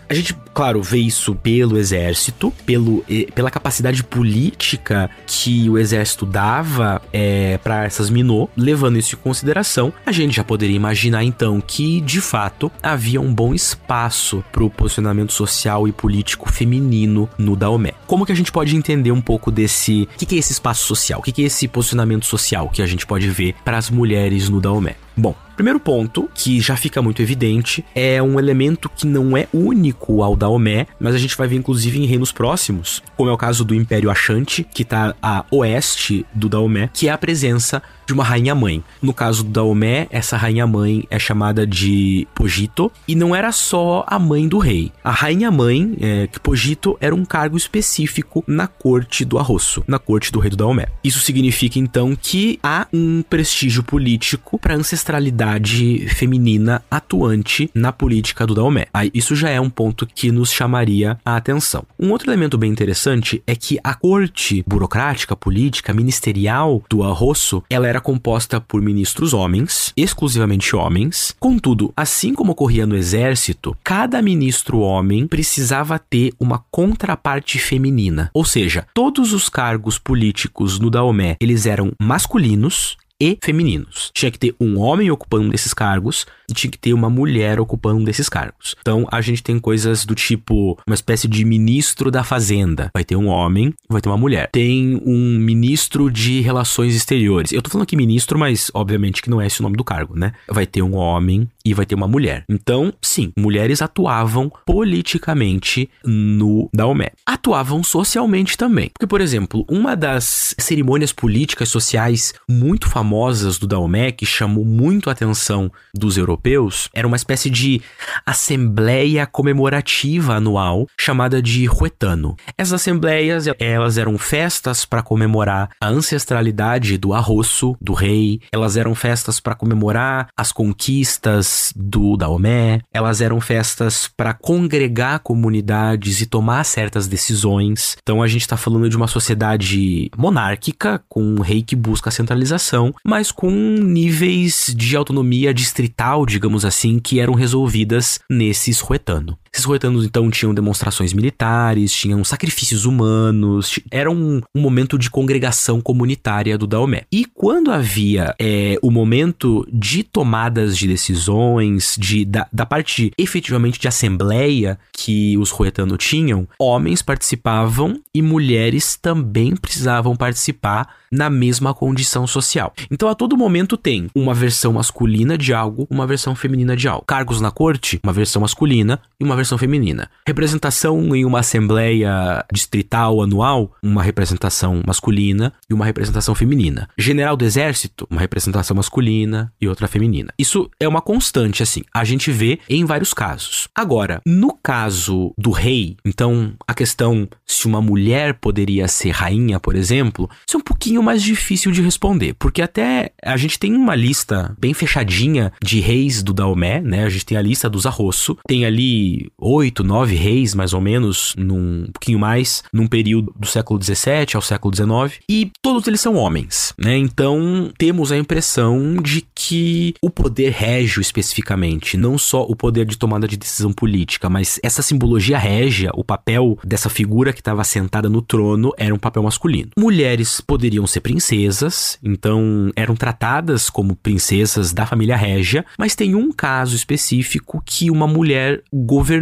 A gente, claro, vê isso pelo exército, pelo, pela capacidade política que o exército dava é, para essas Minô, levando isso em consideração, a gente já poderia imaginar então que, de fato, havia um bom espaço para o posicionamento social e político feminino no Daomé. Como que a gente pode entender um pouco desse. O que, que é esse espaço social? O que, que é esse posicionamento social que a gente pode ver para as mulheres no Daomé? Bom, primeiro ponto, que já fica muito evidente, é um elemento que não é único ao Daomé, mas a gente vai ver inclusive em reinos próximos, como é o caso do Império Achante, que está a oeste do Daomé, que é a presença de uma rainha-mãe. No caso do Daomé, essa rainha-mãe é chamada de Pogito, e não era só a mãe do rei. A rainha-mãe, é, que Pogito, era um cargo específico na corte do Arrosso, na corte do rei do Daomé. Isso significa então que há um prestígio político para a ancestralidade feminina atuante na política do Daomé. Aí, isso já é um ponto que nos chamaria a atenção. Um outro elemento bem interessante é que a corte burocrática, política, ministerial do Arrosso, ela era era composta por ministros homens, exclusivamente homens. Contudo, assim como ocorria no exército, cada ministro homem precisava ter uma contraparte feminina. Ou seja, todos os cargos políticos no Daomé, eles eram masculinos e femininos. Tinha que ter um homem ocupando desses cargos tinha que ter uma mulher ocupando um desses cargos. Então a gente tem coisas do tipo uma espécie de ministro da fazenda. Vai ter um homem, vai ter uma mulher. Tem um ministro de relações exteriores. Eu tô falando aqui ministro, mas obviamente que não é esse o nome do cargo, né? Vai ter um homem e vai ter uma mulher. Então, sim, mulheres atuavam politicamente no Daomé. Atuavam socialmente também. Porque, por exemplo, uma das cerimônias políticas sociais muito famosas famosas do Daomé, que chamou muito a atenção dos europeus, era uma espécie de assembleia comemorativa anual chamada de Ruetano. Essas assembleias, elas eram festas para comemorar a ancestralidade do arroço do rei, elas eram festas para comemorar as conquistas do Daomé, elas eram festas para congregar comunidades e tomar certas decisões. Então a gente está falando de uma sociedade monárquica com um rei que busca a centralização mas com níveis de autonomia distrital, digamos assim, que eram resolvidas nesses Ruetano. Esses roetanos, então, tinham demonstrações militares, tinham sacrifícios humanos, era um, um momento de congregação comunitária do Daomé. E quando havia é, o momento de tomadas de decisões, de, da, da parte efetivamente de assembleia que os roetanos tinham, homens participavam e mulheres também precisavam participar na mesma condição social. Então a todo momento tem uma versão masculina de algo, uma versão feminina de algo. Cargos na corte, uma versão masculina e uma versão feminina. Representação em uma assembleia distrital anual, uma representação masculina e uma representação feminina. General do exército, uma representação masculina e outra feminina. Isso é uma constante assim. A gente vê em vários casos. Agora, no caso do rei, então a questão se uma mulher poderia ser rainha, por exemplo, isso é um pouquinho mais difícil de responder, porque até a gente tem uma lista bem fechadinha de reis do Daomé, né? A gente tem a lista dos Arrosso, tem ali oito, nove reis, mais ou menos, num um pouquinho mais, num período do século XVII ao século XIX, e todos eles são homens, né? Então temos a impressão de que o poder régio especificamente, não só o poder de tomada de decisão política, mas essa simbologia régia, o papel dessa figura que estava sentada no trono era um papel masculino. Mulheres poderiam ser princesas, então eram tratadas como princesas da família régia, mas tem um caso específico que uma mulher governou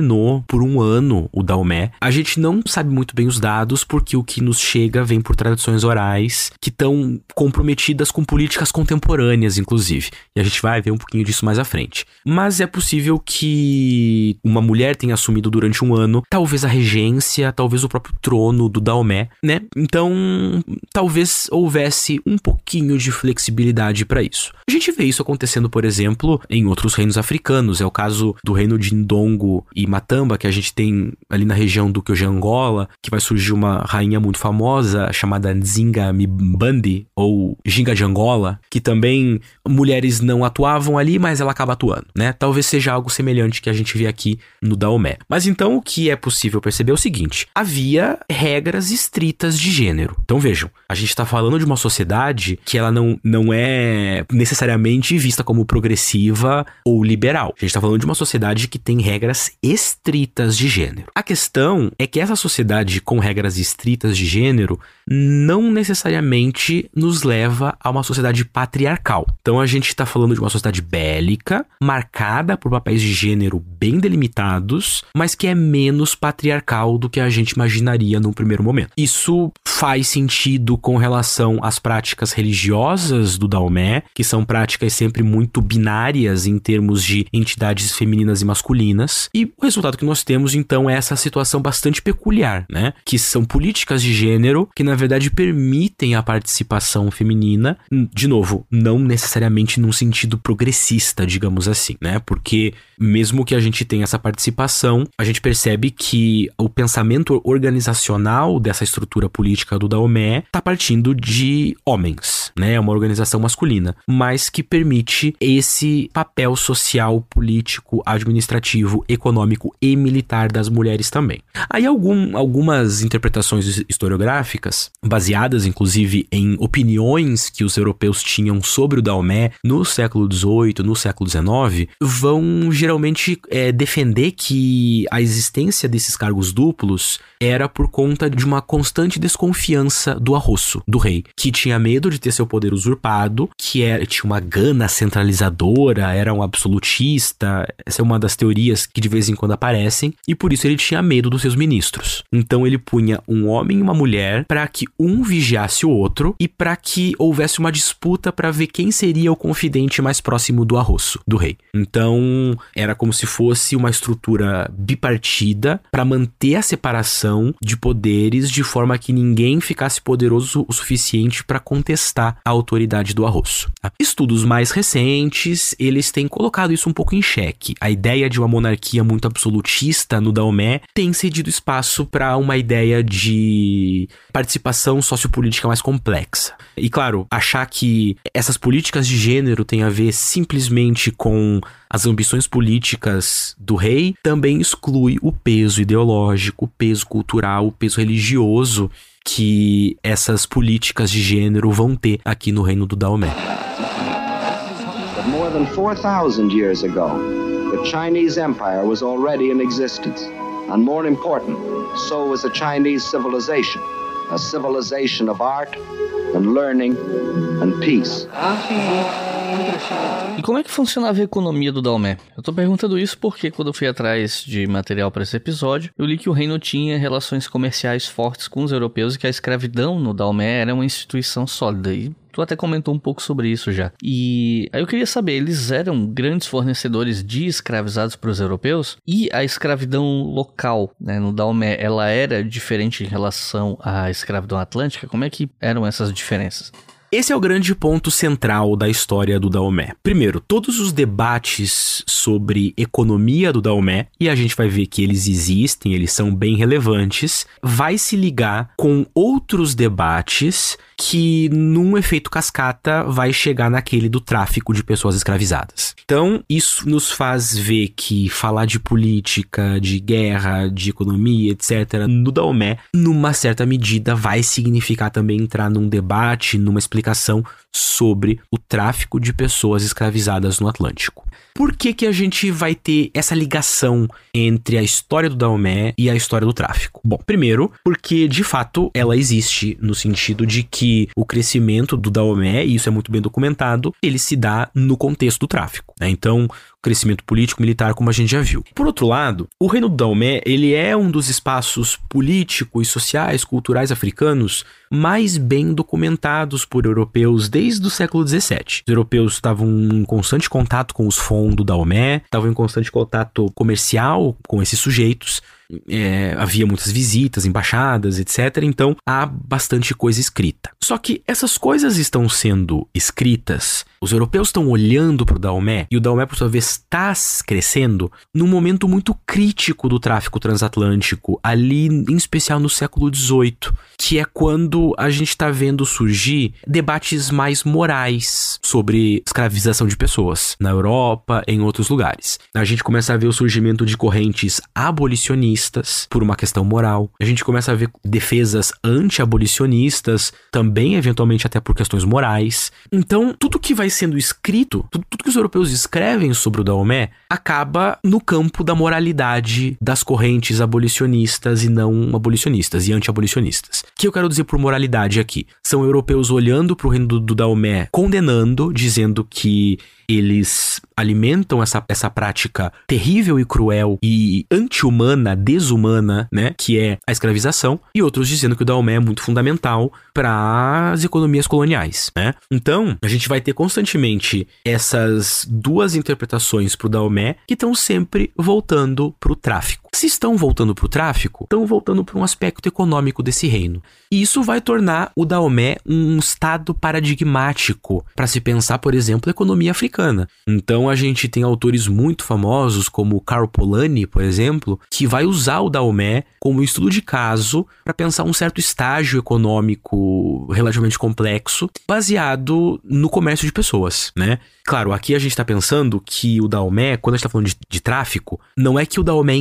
por um ano o Daomé. A gente não sabe muito bem os dados porque o que nos chega vem por tradições orais que estão comprometidas com políticas contemporâneas, inclusive. E a gente vai ver um pouquinho disso mais à frente. Mas é possível que uma mulher tenha assumido durante um ano, talvez a regência, talvez o próprio trono do Daomé, né? Então, talvez houvesse um pouquinho de flexibilidade para isso. A gente vê isso acontecendo, por exemplo, em outros reinos africanos. É o caso do reino de Ndongo e Matamba, que a gente tem ali na região do Kyoji Angola, que vai surgir uma rainha muito famosa chamada Nzinga Mbandi, ou Ginga de Angola, que também mulheres não atuavam ali, mas ela acaba atuando, né? Talvez seja algo semelhante que a gente vê aqui no Daomé. Mas então o que é possível perceber é o seguinte: havia regras estritas de gênero. Então vejam, a gente está falando de uma sociedade que ela não, não é necessariamente vista como progressiva ou liberal. A gente está falando de uma sociedade que tem regras estritas de gênero. A questão é que essa sociedade com regras estritas de gênero não necessariamente nos leva a uma sociedade patriarcal. Então a gente está falando de uma sociedade bélica, marcada por papéis de gênero bem delimitados, mas que é menos patriarcal do que a gente imaginaria num primeiro momento. Isso faz sentido com relação às práticas religiosas do Daomé, que são práticas sempre muito binárias em termos de entidades femininas e masculinas. E resultado que nós temos então é essa situação bastante peculiar, né? Que são políticas de gênero que na verdade permitem a participação feminina, de novo, não necessariamente num sentido progressista, digamos assim, né? Porque mesmo que a gente tenha essa participação, a gente percebe que o pensamento organizacional dessa estrutura política do Daomé está partindo de homens, né? É uma organização masculina, mas que permite esse papel social, político, administrativo, econômico e militar das mulheres também. Aí algum, algumas interpretações historiográficas, baseadas inclusive em opiniões que os europeus tinham sobre o Daomé no século XVIII, no século XIX, vão geralmente é, defender que a existência desses cargos duplos era por conta de uma constante desconfiança do arroço, do rei, que tinha medo de ter seu poder usurpado, que era, tinha uma gana centralizadora, era um absolutista, essa é uma das teorias que de vez em quando aparecem, e por isso ele tinha medo dos seus ministros. Então ele punha um homem e uma mulher para que um vigiasse o outro e para que houvesse uma disputa para ver quem seria o confidente mais próximo do arroço, do rei. Então era como se fosse uma estrutura bipartida para manter a separação de poderes de forma que ninguém ficasse poderoso o suficiente para contestar a autoridade do arroço. Tá? Estudos mais recentes, eles têm colocado isso um pouco em xeque. A ideia de uma monarquia muito absolutista no Daomé tem cedido espaço para uma ideia de participação sociopolítica mais complexa. E claro, achar que essas políticas de gênero têm a ver simplesmente com as ambições políticas do rei também exclui o peso ideológico, o peso cultural, o peso religioso que essas políticas de gênero vão ter aqui no reino do Daomé. But more than 4,000 years ago, the Chinese Empire was already in existence. And more important, so was the Chinese civilization, a civilization of art and learning and peace. E como é que funcionava a economia do Dalmé? Eu tô perguntando isso porque quando eu fui atrás de material para esse episódio, eu li que o reino tinha relações comerciais fortes com os europeus e que a escravidão no Dalmé era uma instituição sólida. E Tu até comentou um pouco sobre isso já. E aí eu queria saber, eles eram grandes fornecedores de escravizados para os europeus? E a escravidão local, né, no Dalmé, ela era diferente em relação à escravidão atlântica? Como é que eram essas diferenças? Esse é o grande ponto central da história do Daomé. Primeiro, todos os debates sobre economia do Daomé, e a gente vai ver que eles existem, eles são bem relevantes, vai se ligar com outros debates que, num efeito cascata, vai chegar naquele do tráfico de pessoas escravizadas. Então, isso nos faz ver que falar de política, de guerra, de economia, etc., no Daomé, numa certa medida, vai significar também entrar num debate, numa explicação sobre o tráfico de pessoas escravizadas no Atlântico. Por que, que a gente vai ter essa ligação entre a história do Daomé e a história do tráfico? Bom, primeiro, porque de fato ela existe no sentido de que o crescimento do Daomé, e isso é muito bem documentado, ele se dá no contexto do tráfico. Né? Então, crescimento político militar, como a gente já viu. Por outro lado, o Reino do Daomé, ele é um dos espaços políticos, sociais, culturais africanos mais bem documentados por europeus desde o século XVII. Os europeus estavam em constante contato com os fondos do Daomé, estavam em constante contato comercial com esses sujeitos, é, havia muitas visitas, embaixadas, etc. Então há bastante coisa escrita. Só que essas coisas estão sendo escritas, os europeus estão olhando para o Daomé e o Daomé, por sua vez, está crescendo num momento muito crítico do tráfico transatlântico, ali em especial no século XVIII, que é quando a gente está vendo surgir debates mais morais sobre escravização de pessoas na Europa, em outros lugares. A gente começa a ver o surgimento de correntes abolicionistas abolicionistas por uma questão moral. A gente começa a ver defesas anti-abolicionistas, também eventualmente até por questões morais. Então, tudo que vai sendo escrito, tudo, tudo que os europeus escrevem sobre o Daomé, acaba no campo da moralidade das correntes abolicionistas e não abolicionistas e anti-abolicionistas. O que eu quero dizer por moralidade aqui? São europeus olhando para o reino do, do Daomé, condenando, dizendo que eles alimentam essa, essa prática terrível e cruel e anti-humana, desumana, né, que é a escravização, e outros dizendo que o Daomé é muito fundamental para as economias coloniais, né? Então, a gente vai ter constantemente essas duas interpretações para o Daomé que estão sempre voltando para o tráfico. Se estão voltando para o tráfico, estão voltando para um aspecto econômico desse reino. E isso vai tornar o Daomé um estado paradigmático para se pensar, por exemplo, a economia africana. Então a gente tem autores muito famosos, como Karl Polanyi, por exemplo, que vai usar o Daomé como estudo de caso para pensar um certo estágio econômico relativamente complexo, baseado no comércio de pessoas, né? Claro, aqui a gente está pensando que o Daomé, quando a gente está falando de, de, tráfico, não é que o Daomé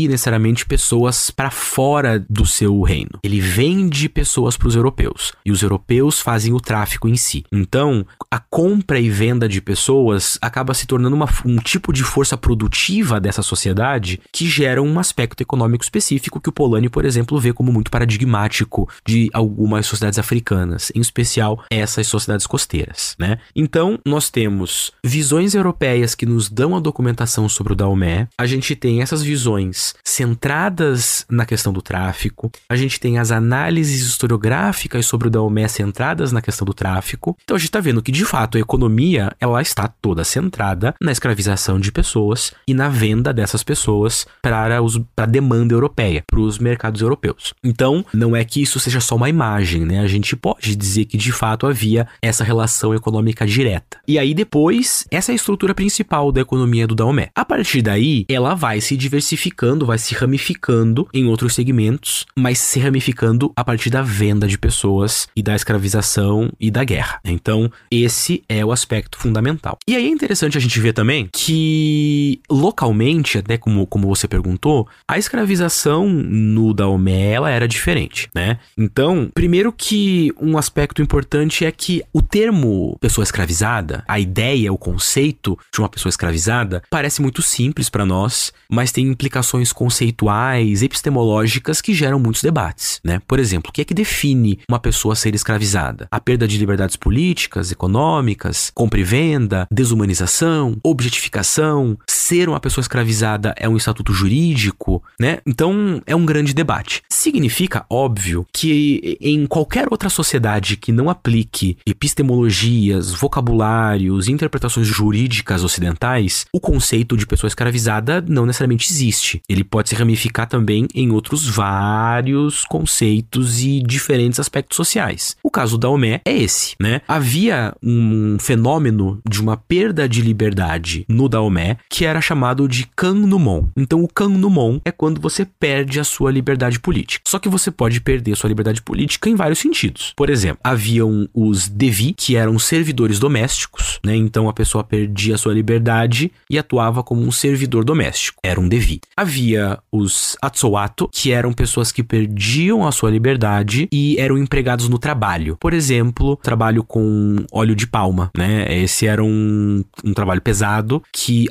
envie necessariamente pessoas para fora do seu reino. Ele vende pessoas para os europeus e os europeus fazem o tráfico em si. Então, a compra e venda de pessoas acaba se tornando uma, um tipo de força produtiva dessa sociedade que gera um aspecto econômico específico que o Polanyi, por exemplo, vê como muito paradigmático de algumas sociedades africanas, em especial essas sociedades costeiras, né? Então, nós temos visões europeias que nos dão a documentação sobre o Daomé, a gente tem essas visões centradas na questão do tráfico, a gente tem as análises historiográficas sobre o Daomé centradas na questão do tráfico. Então a gente está vendo que de fato a economia ela está toda centrada na escravização de pessoas e na venda dessas pessoas para a demanda europeia, para os mercados europeus. Então não é que isso seja só uma imagem, né? A gente pode dizer que de fato havia essa relação econômica direta. E aí depois, essa é a estrutura principal da economia do Daomé. A partir daí, ela vai se diversificando vai se ramificando em outros segmentos, mas se ramificando a partir da venda de pessoas e da escravização e da guerra. Então, esse é o aspecto fundamental. E aí é interessante a gente ver também que localmente, até como, como você perguntou, a escravização no Daomé ela era diferente, né? Então, primeiro que um aspecto importante é que o termo pessoa escravizada, a ideia, o conceito de uma pessoa escravizada, parece muito simples para nós, mas tem implicações conceituais, epistemológicas que geram muitos debates, né? Por exemplo, o que é que define uma pessoa ser escravizada? A perda de liberdades políticas, econômicas, compra e venda, desumanização, objetificação, ser uma pessoa escravizada é um estatuto jurídico, né? Então é um grande debate. Significa, óbvio, que em qualquer outra sociedade que não aplique epistemologias, vocabulários, interpretações jurídicas ocidentais, o conceito de pessoa escravizada não necessariamente existe. Ele pode se ramificar também em outros vários conceitos e diferentes aspectos sociais. O caso da Omé é esse, né? Havia um fenômeno de uma perda de liberdade no Daomé que era chamado de Kanumon. Então, o Kanumon é quando você perde a sua liberdade política. Só que você pode perder sua liberdade política em vários sentidos. Por exemplo, haviam os Devi, que eram servidores domésticos, né? Então a pessoa perdia sua liberdade e atuava como um servidor doméstico. Era um Devi. Havia os Atsoato, que eram pessoas que perdiam a sua liberdade e eram empregados no trabalho. Por exemplo, trabalho com óleo de palma, né? Esse era um, um trabalho pesado que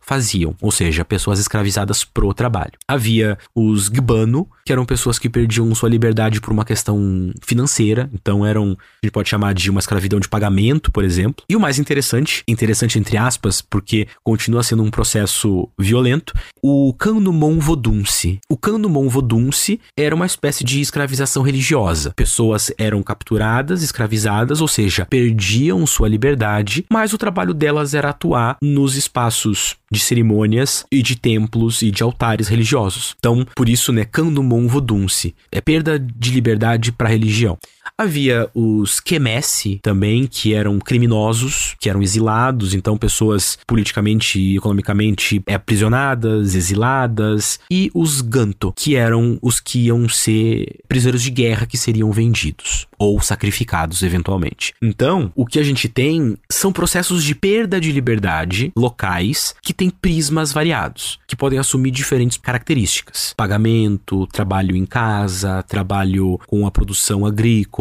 Faziam, ou seja, pessoas escravizadas pro trabalho. Havia os Gbano, que eram pessoas que perdiam sua liberdade por uma questão financeira, então eram, a gente pode chamar de uma escravidão de pagamento, por exemplo. E o mais interessante, interessante entre aspas, porque continua sendo um processo violento, o Kanumon Vodunse. O Kanumon Vodunse era uma espécie de escravização religiosa. Pessoas eram capturadas, escravizadas, ou seja, perdiam sua liberdade, mas o trabalho delas era atuar nos espaços de cerimônias e de templos e de altares religiosos. Então, por isso, né, Kanumon Vodunse é perda de liberdade para a religião. Havia os Kemesse também, que eram criminosos, que eram exilados, então pessoas politicamente e economicamente aprisionadas, exiladas, e os Ganto, que eram os que iam ser prisioneiros de guerra que seriam vendidos ou sacrificados eventualmente. Então, o que a gente tem são processos de perda de liberdade locais que têm prismas variados, que podem assumir diferentes características: pagamento, trabalho em casa, trabalho com a produção agrícola,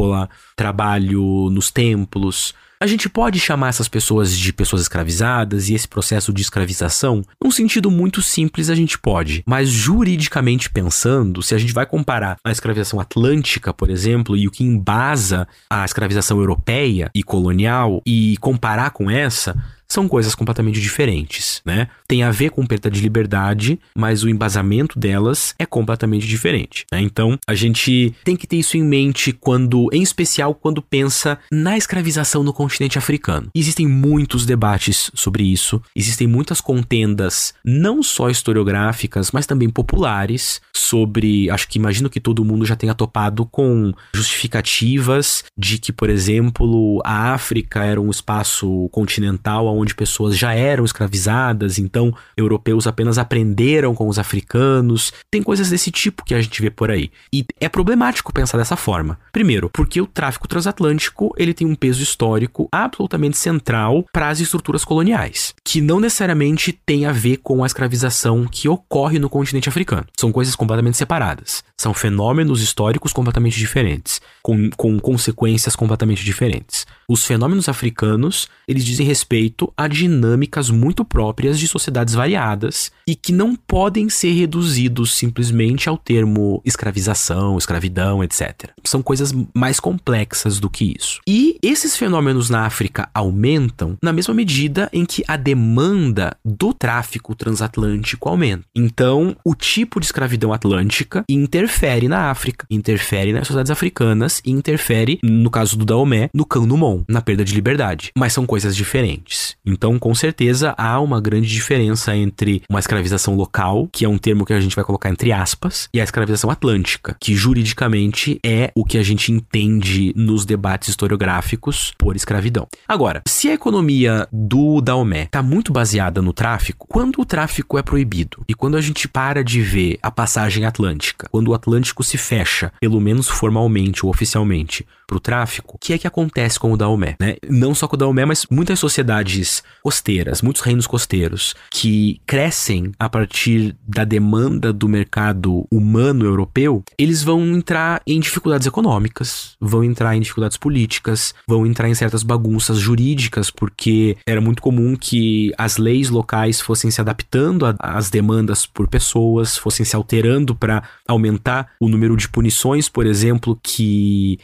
trabalho nos templos. A gente pode chamar essas pessoas de pessoas escravizadas e esse processo de escravização? Num sentido muito simples, a gente pode. Mas juridicamente pensando, se a gente vai comparar a escravização atlântica, por exemplo, e o que embasa a escravização europeia e colonial e comparar com essa, são coisas completamente diferentes, né? Tem a ver com perda de liberdade, mas o embasamento delas é completamente diferente, né? Então, a gente tem que ter isso em mente quando, em especial, quando pensa na escravização no continente africano. Existem muitos debates sobre isso, existem muitas contendas, não só historiográficas, mas também populares, sobre. Acho que imagino que todo mundo já tenha topado com justificativas de que, por exemplo, a África era um espaço continental onde pessoas já eram escravizadas, então europeus apenas aprenderam com os africanos. Tem coisas desse tipo que a gente vê por aí. E é problemático pensar dessa forma. Primeiro, porque o tráfico transatlântico ele tem um peso histórico absolutamente central para as estruturas coloniais, que não necessariamente tem a ver com a escravização que ocorre no continente africano. São coisas completamente separadas. São fenômenos históricos completamente diferentes, com, com consequências completamente diferentes. Os fenômenos africanos, eles dizem respeito a dinâmicas muito próprias de sociedades variadas e que não podem ser reduzidos simplesmente ao termo escravização, escravidão, etc. São coisas mais complexas do que isso. E esses fenômenos na África aumentam na mesma medida em que a demanda do tráfico transatlântico aumenta. Então, o tipo de escravidão atlântica interfere na África, interfere nas sociedades africanas e interfere, no caso do Daomé, no Kanumon, na perda de liberdade. Mas são coisas diferentes. Então, com certeza, há uma grande diferença entre uma escravização local, que é um termo que a gente vai colocar entre aspas, e a escravização atlântica, que juridicamente é o que a gente entende nos debates historiográficos por escravidão. Agora, se a economia do Daomé está muito baseada no tráfico, quando o tráfico é proibido e quando a gente para de ver a passagem atlântica, quando o Atlântico se fecha, pelo menos formalmente ou oficialmente, oficialmente, para o tráfico, o que é que acontece com o Daomé? Né? Não só com o Daomé, mas muitas sociedades costeiras, muitos reinos costeiros que crescem a partir da demanda do mercado humano europeu, eles vão entrar em dificuldades econômicas, vão entrar em dificuldades políticas, vão entrar em certas bagunças jurídicas, porque era muito comum que as leis locais fossem se adaptando às demandas por pessoas, fossem se alterando para aumentar o número de punições, por exemplo, que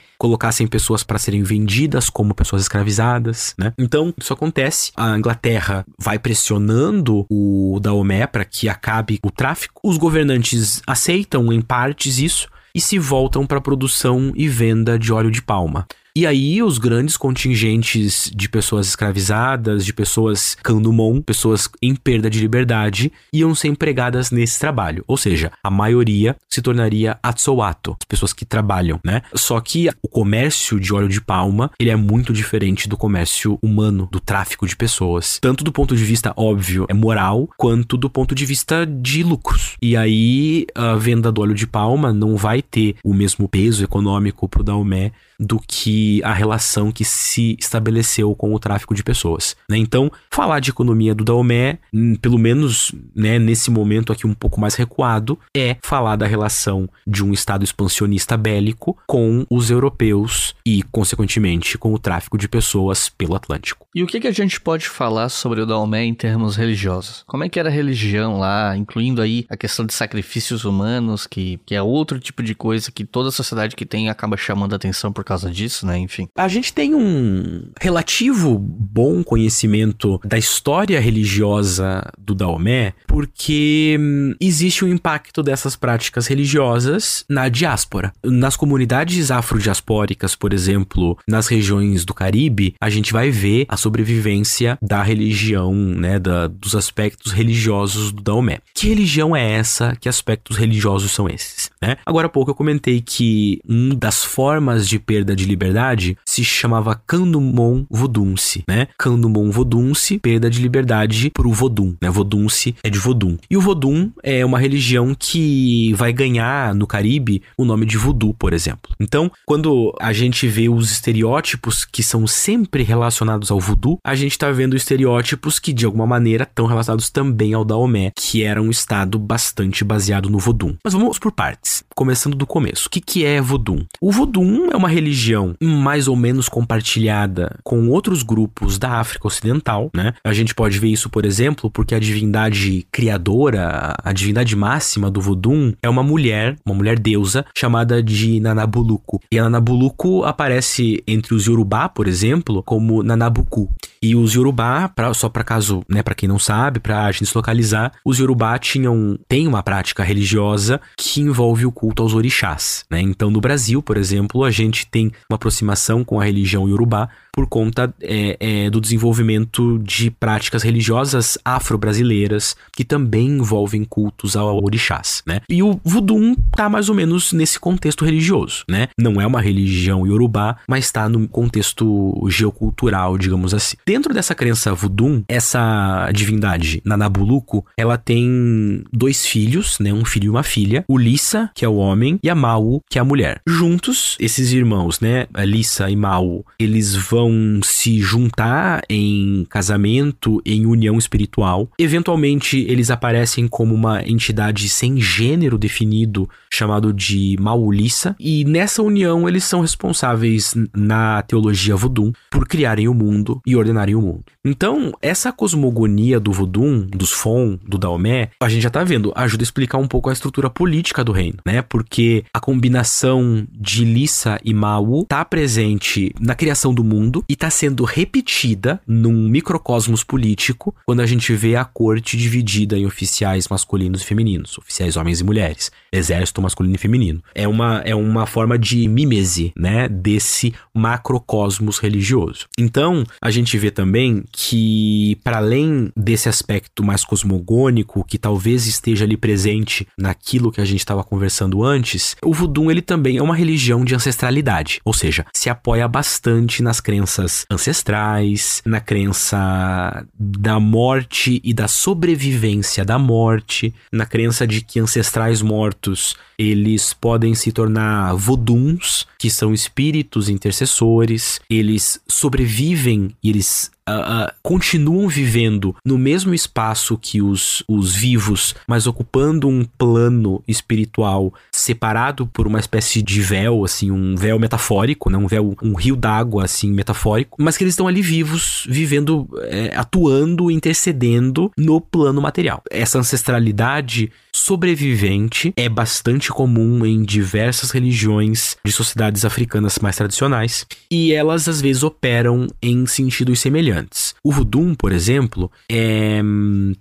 colocassem pessoas para serem vendidas como pessoas escravizadas, né? Então, isso acontece. A Inglaterra vai pressionando o Daomé para que acabe o tráfico. Os governantes aceitam em partes isso e se voltam para a produção e venda de óleo de palma. E aí os grandes contingentes de pessoas escravizadas, de pessoas candumon, pessoas em perda de liberdade, iam ser empregadas nesse trabalho. Ou seja, a maioria se tornaria atsoato, as pessoas que trabalham, né? Só que o comércio de óleo de palma, ele é muito diferente do comércio humano, do tráfico de pessoas. Tanto do ponto de vista óbvio, é moral, quanto do ponto de vista de lucros. E aí a venda do óleo de palma não vai ter o mesmo peso econômico pro Daomé do que a relação que se estabeleceu com o tráfico de pessoas. Né? Então, falar de economia do Daomé, hum, pelo menos né, nesse momento aqui um pouco mais recuado, é falar da relação de um Estado expansionista bélico com os europeus e, consequentemente, com o tráfico de pessoas pelo Atlântico. E o que, que a gente pode falar sobre o Daomé em termos religiosos? Como é que era a religião lá, incluindo aí a questão de sacrifícios humanos, que, que é outro tipo de coisa que toda sociedade que tem acaba chamando atenção por causa disso, né? Enfim. A gente tem um relativo bom conhecimento da história religiosa do Daomé, porque hum, existe o um impacto dessas práticas religiosas na diáspora. Nas comunidades afrodiaspóricas, por exemplo, nas regiões do Caribe, a gente vai ver a sobrevivência da religião, né, da, dos aspectos religiosos do Daomé. Que religião é essa? Que aspectos religiosos são esses? Né? Agora há pouco eu comentei que uma das formas de perda de liberdade se chamava Candumon Vodunce, né? Candumon Vodunce, perda de liberdade pro Vodun, né? Vodunce é de Vodun. E o Vodun é uma religião que vai ganhar no Caribe o nome de Voodoo, por exemplo. Então, quando a gente vê os estereótipos que são sempre relacionados ao Voodoo, a gente tá vendo estereótipos que de alguma maneira estão relacionados também ao Daomé, que era um estado bastante baseado no Vodun. Mas vamos por partes, começando do começo. O que, que é Vodun? O Vodun é uma religião religião mais ou menos compartilhada com outros grupos da África Ocidental, né? A gente pode ver isso, por exemplo, porque a divindade criadora, a divindade máxima do Vodun é uma mulher, uma mulher deusa chamada de Nanabuluku. E a Nanabuluku aparece entre os Yorubá, por exemplo, como Nanabuku. E os Yorubá, pra, só para caso, né, para quem não sabe, para a gente se localizar, os Yorubá tinham tem uma prática religiosa que envolve o culto aos orixás, né? Então, no Brasil, por exemplo, a gente tem uma aproximação com a religião Yorubá por conta é, é, do desenvolvimento de práticas religiosas afro-brasileiras que também envolvem cultos ao orixás, né? E o voodoo tá mais ou menos nesse contexto religioso, né? Não é uma religião Yorubá, mas está no contexto geocultural, digamos assim. Dentro dessa crença voodoo, essa divindade Nanabuluco, ela tem dois filhos, né? Um filho e uma filha, o Lissa, que é o homem, e a Mau, que é a mulher. Juntos, esses irmãos, né? Lissa e Mau, eles vão se juntar em casamento, em união espiritual. Eventualmente, eles aparecem como uma entidade sem gênero definido, chamado de Maulissa, e nessa união eles são responsáveis na teologia voodoo por criarem o mundo e ordenarem o mundo. Então, essa cosmogonia do voodoo, dos Fon, do Daomé, a gente já tá vendo, ajuda a explicar um pouco a estrutura política do reino, né? Porque a combinação de Lissa e Mau tá presente na criação do mundo acontecendo e está sendo repetida num microcosmos político quando a gente vê a corte dividida em oficiais masculinos e femininos, oficiais homens e mulheres, exército masculino e feminino. É uma, é uma forma de mímese, né, desse macrocosmos religioso. Então, a gente vê também que, para além desse aspecto mais cosmogônico, que talvez esteja ali presente naquilo que a gente estava conversando antes, o voodoo ele também é uma religião de ancestralidade, ou seja, se apoia bastante nas crenças ancestrais, na crença da morte e da sobrevivência da morte, na crença de que ancestrais mortos eles podem se tornar voduns, que são espíritos intercessores, eles sobrevivem e eles uh, continuam vivendo no mesmo espaço que os, os vivos, mas ocupando um plano espiritual separado por uma espécie de véu, assim, um véu metafórico, né? Um véu, um rio d'água, assim, metafórico, mas que eles estão ali vivos, vivendo, é, atuando, intercedendo no plano material. Essa ancestralidade sobrevivente é bastante comum em diversas religiões de sociedades africanas mais tradicionais e elas às vezes operam em sentidos semelhantes. O voodoo, por exemplo, é,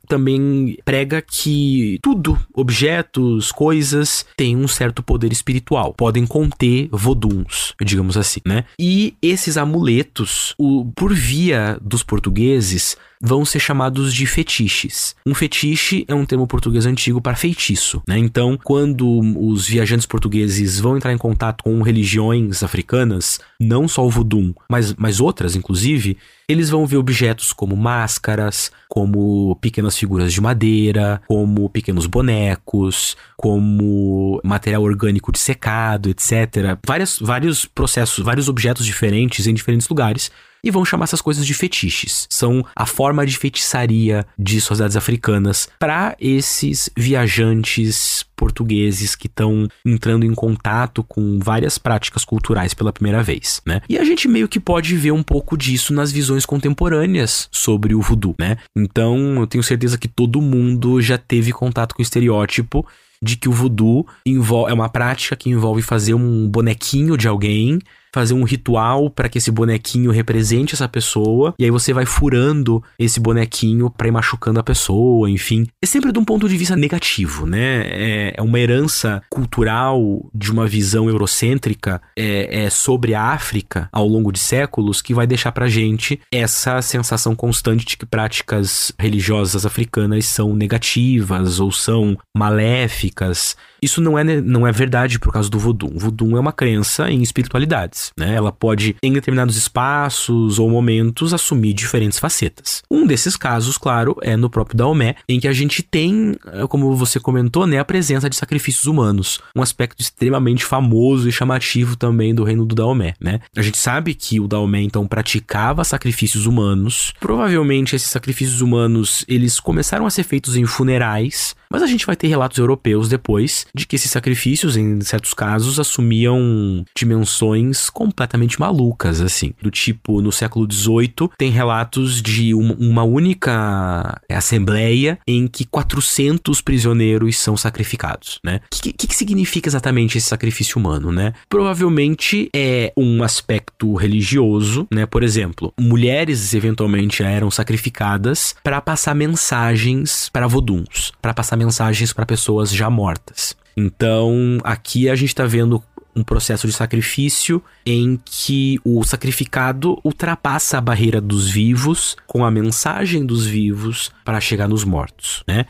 também prega que tudo, objetos, coisas, têm um certo poder espiritual, podem conter voduns, digamos assim, né? E esses amuletos, o, por via dos portugueses, vão ser chamados de fetiches. Um fetiche é um termo português antigo para feitiço, né? Então, quando os viajantes portugueses vão entrar em contato com religiões africanas, não só o voodoo, mas, mas outras inclusive, eles vão ver objetos como máscaras, como pequenas figuras de madeira, como pequenos bonecos, como material orgânico de secado, etc. Várias, vários processos, vários objetos diferentes em diferentes lugares e vão chamar essas coisas de fetiches. São a forma de feitiçaria de sociedades africanas para esses viajantes portugueses que estão entrando em contato com várias práticas culturais pela primeira vez, né? E a gente meio que pode ver um pouco disso nas visões contemporâneas sobre o voodoo, né? Então, eu tenho certeza que todo mundo já teve contato com o estereótipo de que o voodoo é uma prática que envolve fazer um bonequinho de alguém fazer um ritual para que esse bonequinho represente essa pessoa, e aí você vai furando esse bonequinho para ir machucando a pessoa, enfim. É sempre de um ponto de vista negativo, né? É, é uma herança cultural de uma visão eurocêntrica é, é, sobre a África ao longo de séculos que vai deixar pra gente essa sensação constante de que práticas religiosas africanas são negativas ou são maléficas. Isso não é, não é verdade por causa do voodoo. O voodoo é uma crença em espiritualidades, né? Ela pode, em determinados espaços ou momentos, assumir diferentes facetas. Um desses casos, claro, é no próprio Daomé, em que a gente tem, eh, como você comentou, né, a presença de sacrifícios humanos, um aspecto extremamente famoso e chamativo também do reino do Daomé, né? A gente sabe que o Daomé então praticava sacrifícios humanos. Provavelmente esses sacrifícios humanos, eles começaram a ser feitos em funerais, mas a gente vai ter relatos europeus depois de que esses sacrifícios, em certos casos, assumiam dimensões completamente malucas, assim. Do tipo, no século XVIII, tem relatos de uma, única assembleia em que 400 prisioneiros são sacrificados, né? O que, que, que significa exatamente esse sacrifício humano, né? Provavelmente é um aspecto religioso, né? Por exemplo, mulheres eventualmente eram sacrificadas para passar mensagens para voduns, para passar mensagens para pessoas já mortas. Então, aqui a gente está vendo um processo de sacrifício em que o sacrificado ultrapassa a barreira dos vivos com a mensagem dos vivos para chegar nos mortos, né?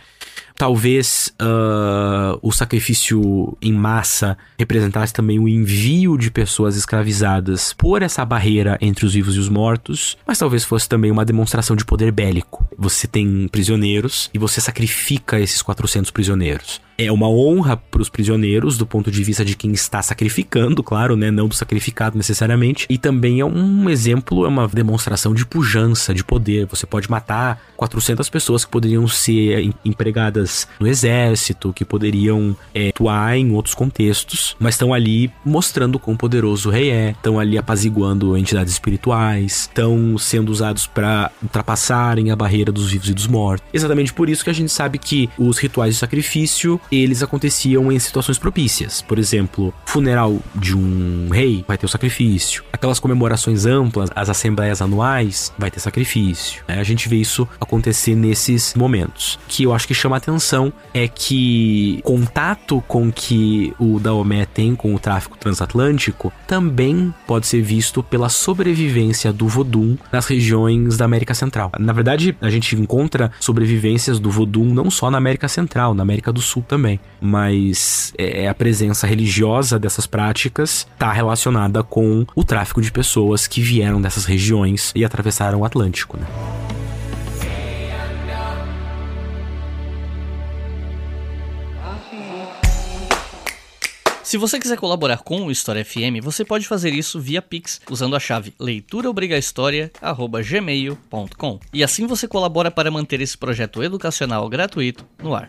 Talvez uh, o sacrifício em massa representasse também o envio de pessoas escravizadas por essa barreira entre os vivos e os mortos, mas talvez fosse também uma demonstração de poder bélico. Você tem prisioneiros e você sacrifica esses 400 prisioneiros é uma honra para os prisioneiros do ponto de vista de quem está sacrificando, claro, né, não do sacrificado necessariamente, e também é um exemplo, é uma demonstração de pujança, de poder. Você pode matar 400 pessoas que poderiam ser empregadas no exército, que poderiam é, atuar em outros contextos, mas estão ali mostrando quão poderoso o rei é, estão ali apaziguando entidades espirituais, estão sendo usados para ultrapassarem a barreira dos vivos e dos mortos. Exatamente por isso que a gente sabe que os rituais de sacrifício eles aconteciam em situações propícias. Por exemplo, funeral de um rei vai ter o sacrifício. Aquelas comemorações amplas, as assembleias anuais, vai ter sacrifício. Né? A gente vê isso acontecer nesses momentos. O que eu acho que chama atenção é que contato com que o Daomé tem com o tráfico transatlântico também pode ser visto pela sobrevivência do Vodun nas regiões da América Central. Na verdade, a gente encontra sobrevivências do Vodun não só na América Central, na América do Sul também, mas é, é a presença religiosa dessas práticas está relacionada com o tráfico de pessoas que vieram dessas regiões e atravessaram o Atlântico. Né? Se você quiser colaborar com o História FM, você pode fazer isso via Pix usando a chave leituraobrigahistoria@gmail.com. E assim você colabora para manter esse projeto educacional gratuito no ar.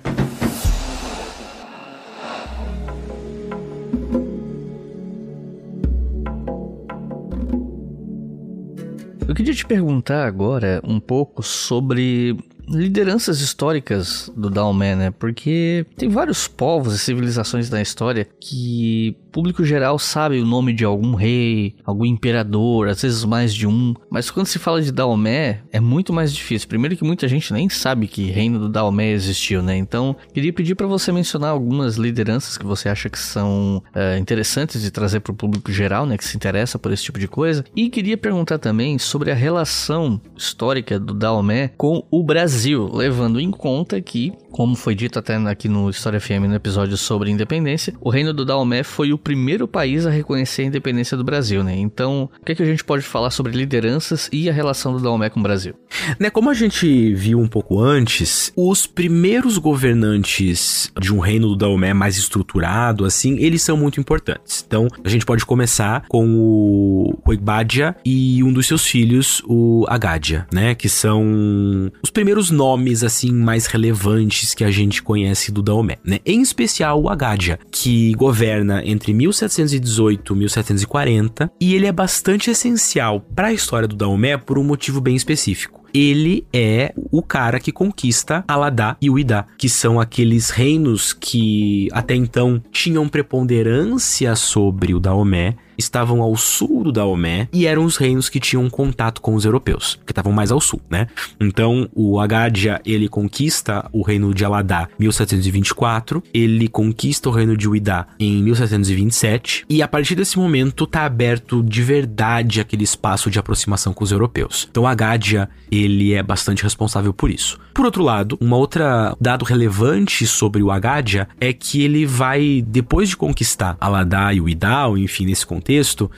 Eu queria te perguntar agora um pouco sobre lideranças históricas do Daomé, né? Porque tem vários povos e civilizações da história que público geral sabe o nome de algum rei, algum imperador, às vezes mais de um. Mas quando se fala de Daomé, é muito mais difícil. Primeiro que muita gente nem sabe que reino do Daomé existiu, né? Então, queria pedir para você mencionar algumas lideranças que você acha que são é, interessantes de trazer para o público geral, né? Que se interessa por esse tipo de coisa. E queria perguntar também sobre a relação histórica do Daomé com o Brasil. Levando em conta que, como foi dito até aqui no História FM no episódio sobre independência, o reino do Daomé foi o primeiro país a reconhecer a independência do Brasil, né? Então, o que, é que a gente pode falar sobre lideranças e a relação do Daomé com o Brasil? Né, como a gente viu um pouco antes, os primeiros governantes de um reino do Daomé mais estruturado, assim, eles são muito importantes. Então, a gente pode começar com o Oigbadia e um dos seus filhos, o Agadia, né? Que são os primeiros nomes assim mais relevantes que a gente conhece do Daomé, né? Em especial o Agadia, que governa entre 1718 e 1740, e ele é bastante essencial para a história do Daomé por um motivo bem específico. Ele é o cara que conquista Aladá e Uidá, que são aqueles reinos que até então tinham preponderância sobre o Daomé estavam ao sul do Daomé e eram os reinos que tinham contato com os europeus, que estavam mais ao sul, né? Então, o Agadia, ele conquista o reino de Aladá em 1724, ele conquista o reino de Uidá em 1727, e a partir desse momento tá aberto de verdade aquele espaço de aproximação com os europeus. Então, Agadia, ele é bastante responsável por isso. Por outro lado, uma outra dado relevante sobre o Agadia é que ele vai, depois de conquistar Aladá e Uidá, enfim, nesse contexto,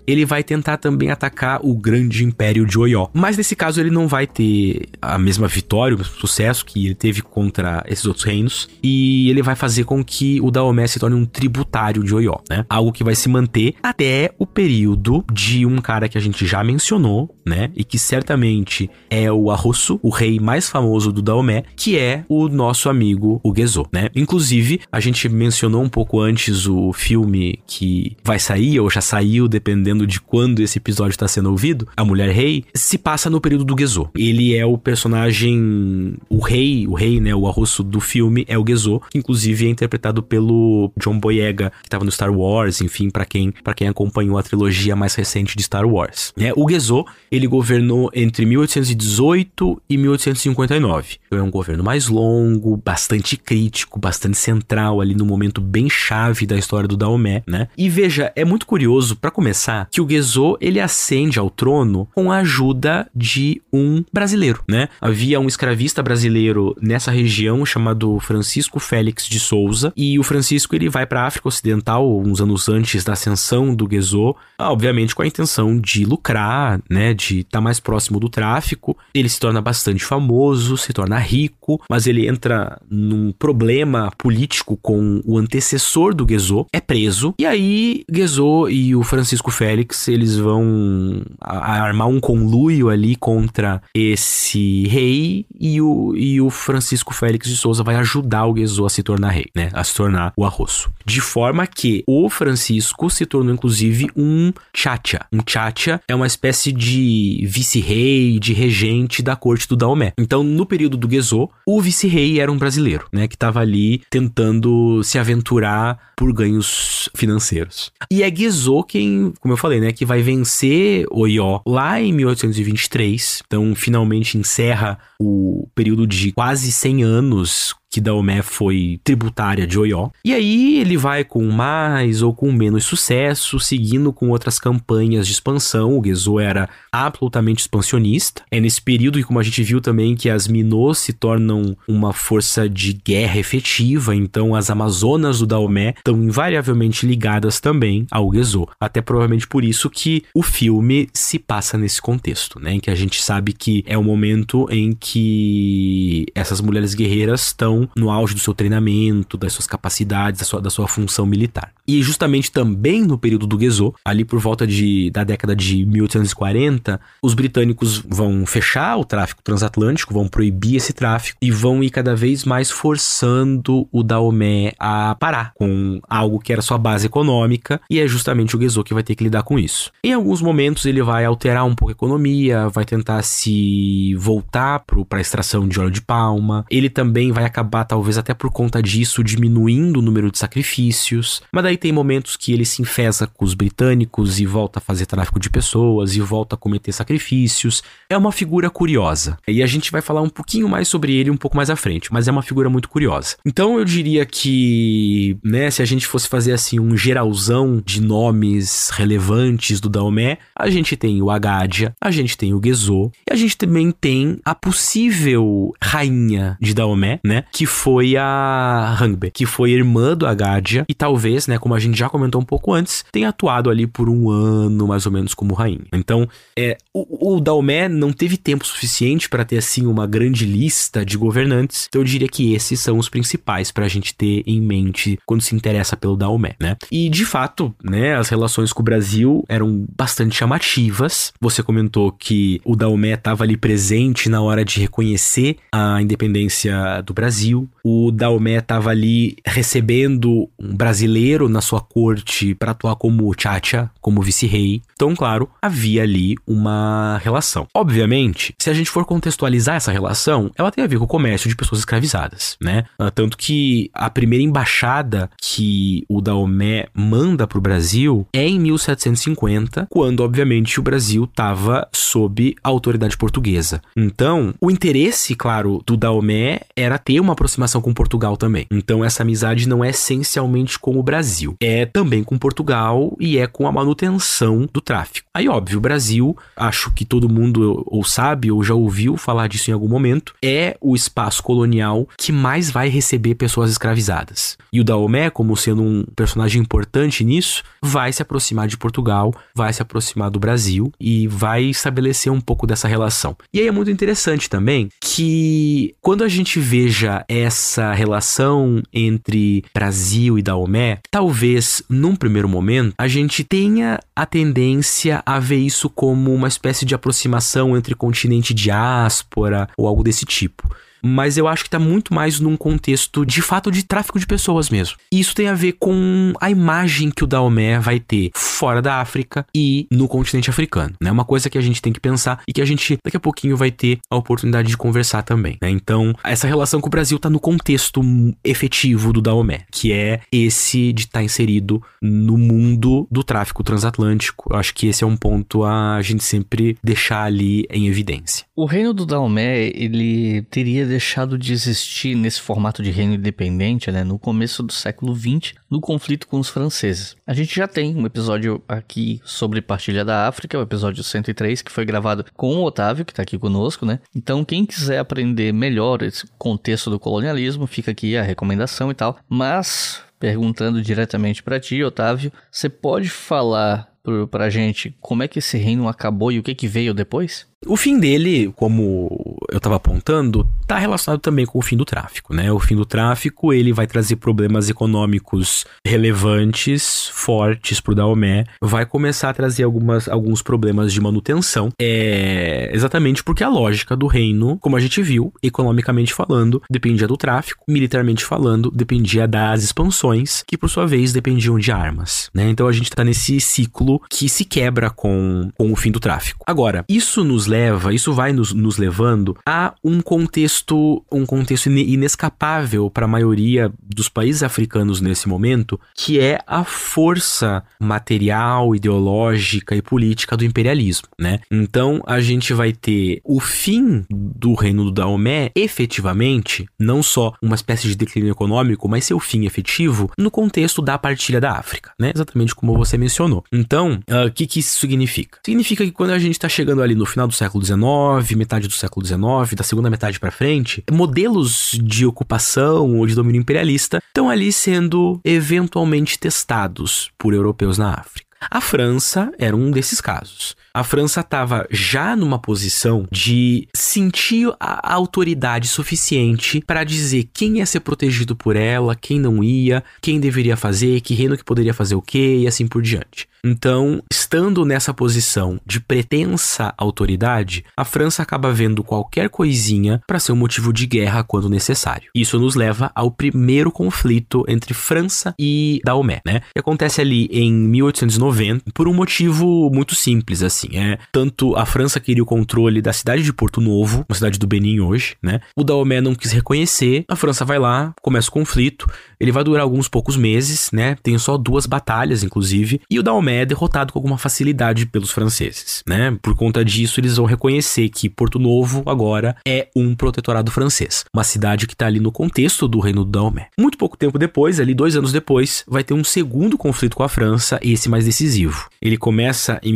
ele vai tentar também atacar o grande império de Oió. Mas nesse caso ele não vai ter a mesma vitória, o mesmo sucesso que ele teve contra esses outros reinos, e ele vai fazer com que o Daomé se torne um tributário de Oió, né? Algo que vai se manter até o período de um cara que a gente já mencionou, né? E que certamente é o Arrosso, o rei mais famoso do Daomé, que é o nosso amigo o Gezo, né? Inclusive, a gente mencionou um pouco antes o filme que vai sair ou já saiu dependendo de quando esse episódio está sendo ouvido, a Mulher Rei, se passa no período do Gezo. Ele é o personagem, o rei, o rei, né, o arroço do filme é o Gezo, que inclusive é interpretado pelo John Boyega, que estava no Star Wars, enfim, para quem, quem acompanhou a trilogia mais recente de Star Wars. É, o Gezo, ele governou entre 1818 e 1859. Então é um governo mais longo, bastante crítico, bastante central ali no momento bem chave da história do Daomé, né? E veja, é muito curioso para começar, que o Gezo ele ascende ao trono com a ajuda de um brasileiro, né? Havia um escravista brasileiro nessa região chamado Francisco Félix de Souza, e o Francisco ele vai para a África Ocidental uns anos antes da ascensão do Gezo, obviamente com a intenção de lucrar, né, de estar tá mais próximo do tráfico. Ele se torna bastante famoso, se torna rico, mas ele entra num problema político com o antecessor do Gezo, é preso, e aí Gezo e o Francisco Félix, eles vão armar um conluio ali contra esse rei e o, e o Francisco Félix de Souza vai ajudar o Guizot a se tornar rei, né? A se tornar o arroço. De forma que o Francisco se tornou inclusive um chacha. Um chacha é uma espécie de vice-rei, de regente da corte do Daomé. Então, no período do Gezo, o vice-rei era um brasileiro, né, que estava ali tentando se aventurar por ganhos financeiros. E é Gezo quem, como eu falei, né, que vai vencer Oió lá em 1823. Então, finalmente encerra o período de quase 100 anos que Daomé foi tributária de Oió. E aí ele vai com mais ou com menos sucesso, seguindo com outras campanhas de expansão. O Gezo era absolutamente expansionista. É nesse período que, como a gente viu também, que as Minôs se tornam uma força de guerra efetiva. Então as Amazonas do Daomé estão invariavelmente ligadas também ao Gezo. Até provavelmente por isso que o filme se passa nesse contexto, né? Em que a gente sabe que é o momento em que essas mulheres guerreiras estão no auge do seu treinamento, das suas capacidades, da sua, da sua função militar. E justamente também no período do Gezo, ali por volta de, da década de 1840, os britânicos vão fechar o tráfico transatlântico, vão proibir esse tráfico e vão ir cada vez mais forçando o Daomé a parar com algo que era sua base econômica e é justamente o Gezo que vai ter que lidar com isso. Em alguns momentos ele vai alterar um pouco a economia, vai tentar se voltar para a extração de óleo de palma, ele também vai acabar acabar, talvez até por conta disso, diminuindo o número de sacrifícios. Mas daí tem momentos que ele se enfesa com os britânicos e volta a fazer tráfico de pessoas e volta a cometer sacrifícios. É uma figura curiosa. E a gente vai falar um pouquinho mais sobre ele um pouco mais à frente, mas é uma figura muito curiosa. Então eu diria que, né, se a gente fosse fazer assim um geralzão de nomes relevantes do Daomé, a gente tem o Agadia, a gente tem o Gezo, e a gente também tem a possível rainha de Daomé, né, que foi a Hangbe, que foi irmã do Agadia e talvez, né, como a gente já comentou um pouco antes, tenha atuado ali por um ano mais ou menos como rainha. Então, é, o, o Daomé não teve tempo suficiente para ter assim uma grande lista de governantes. Então eu diria que esses são os principais para a gente ter em mente quando se interessa pelo Daomé, né? E de fato, né, as relações com o Brasil eram bastante chamativas. Você comentou que o Daomé estava ali presente na hora de reconhecer a independência do Brasil Brasil. O Daomé estava ali recebendo um brasileiro na sua corte para atuar como Chacha, como vice-rei. Então, claro, havia ali uma relação. Obviamente, se a gente for contextualizar essa relação, ela tem a ver com o comércio de pessoas escravizadas, né? Ah, tanto que a primeira embaixada que o Daomé manda para o Brasil é em 1750, quando, obviamente, o Brasil estava sob a autoridade portuguesa. Então, o interesse, claro, do Daomé era ter uma aproximação com Portugal também. Então essa amizade não é essencialmente com o Brasil, é também com Portugal e é com a manutenção do tráfico. Aí óbvio, o Brasil, acho que todo mundo ou sabe ou já ouviu falar disso em algum momento, é o espaço colonial que mais vai receber pessoas escravizadas. E o Daomé, como sendo um personagem importante nisso, vai se aproximar de Portugal, vai se aproximar do Brasil e vai estabelecer um pouco dessa relação. E aí é muito interessante também que quando a gente veja essa relação entre Brasil e Daomé, talvez num primeiro momento a gente tenha a tendência a ver isso como uma espécie de aproximação entre continente diáspora ou algo desse tipo mas eu acho que tá muito mais num contexto de fato de tráfico de pessoas mesmo. E isso tem a ver com a imagem que o Daomé vai ter fora da África e no continente africano, né? Uma coisa que a gente tem que pensar e que a gente daqui a pouquinho vai ter a oportunidade de conversar também, né? Então, essa relação com o Brasil tá no contexto efetivo do Daomé, que é esse de estar tá inserido no mundo do tráfico transatlântico. Eu acho que esse é um ponto a gente sempre deixar ali em evidência. O reino do Daomé, ele teria deixado de existir nesse formato de reino independente, né, no começo do século XX, no conflito com os franceses. A gente já tem um episódio aqui sobre Partilha da África, o episódio 103, que foi gravado com o Otávio, que está aqui conosco, né? Então, quem quiser aprender melhor esse contexto do colonialismo, fica aqui a recomendação e tal. Mas, perguntando diretamente para ti, Otávio, você pode falar para a gente como é que esse reino acabou e o que, que veio depois? O fim dele, como eu estava apontando, está relacionado também com o fim do tráfico, né? O fim do tráfico, ele vai trazer problemas econômicos relevantes, fortes para o Daomé, vai começar a trazer algumas, alguns problemas de manutenção, é exatamente porque a lógica do reino, como a gente viu, economicamente falando, dependia do tráfico, militarmente falando, dependia das expansões, que por sua vez dependiam de armas, né? Então a gente está nesse ciclo que se quebra com, com o fim do tráfico. Agora, isso nos leva, isso vai nos, nos levando a um contexto, um contexto inescapável para a maioria dos países africanos nesse momento, que é a força material, ideológica e política do imperialismo, né? Então a gente vai ter o fim do reino do Daomé efetivamente, não só uma espécie de declínio econômico, mas seu fim efetivo no contexto da partilha da África, né? Exatamente como você mencionou. Então, ah, o uh, que, que isso significa? Significa que quando a gente está chegando ali no final do século XIX, metade do século XIX, da segunda metade para frente, modelos de ocupação ou de domínio imperialista estão ali sendo eventualmente testados por europeus na África. A França era um desses casos. A França estava já numa posição de sentir a autoridade suficiente para dizer quem ia ser protegido por ela, quem não ia, quem deveria fazer, que reino que poderia fazer o quê e assim por diante. Então, estando nessa posição de pretensa autoridade, a França acaba vendo qualquer coisinha para ser um motivo de guerra quando necessário. Isso nos leva ao primeiro conflito entre França e Daomé, né? Que acontece ali em 1890 por um motivo muito simples assim, é tanto a França queria o controle da cidade de Porto Novo, uma cidade do Benin hoje, né? O Daomé não quis reconhecer, a França vai lá, começa o conflito, ele vai durar alguns poucos meses, né? Tem só duas batalhas inclusive, e o Daomé é derrotado com alguma facilidade pelos franceses, né? Por conta disso, eles vão reconhecer que Porto Novo agora é um protetorado francês, uma cidade que está ali no contexto do reino do Daomé. Muito pouco tempo depois, ali dois anos depois, vai ter um segundo conflito com a França, esse mais decisivo. Ele começa em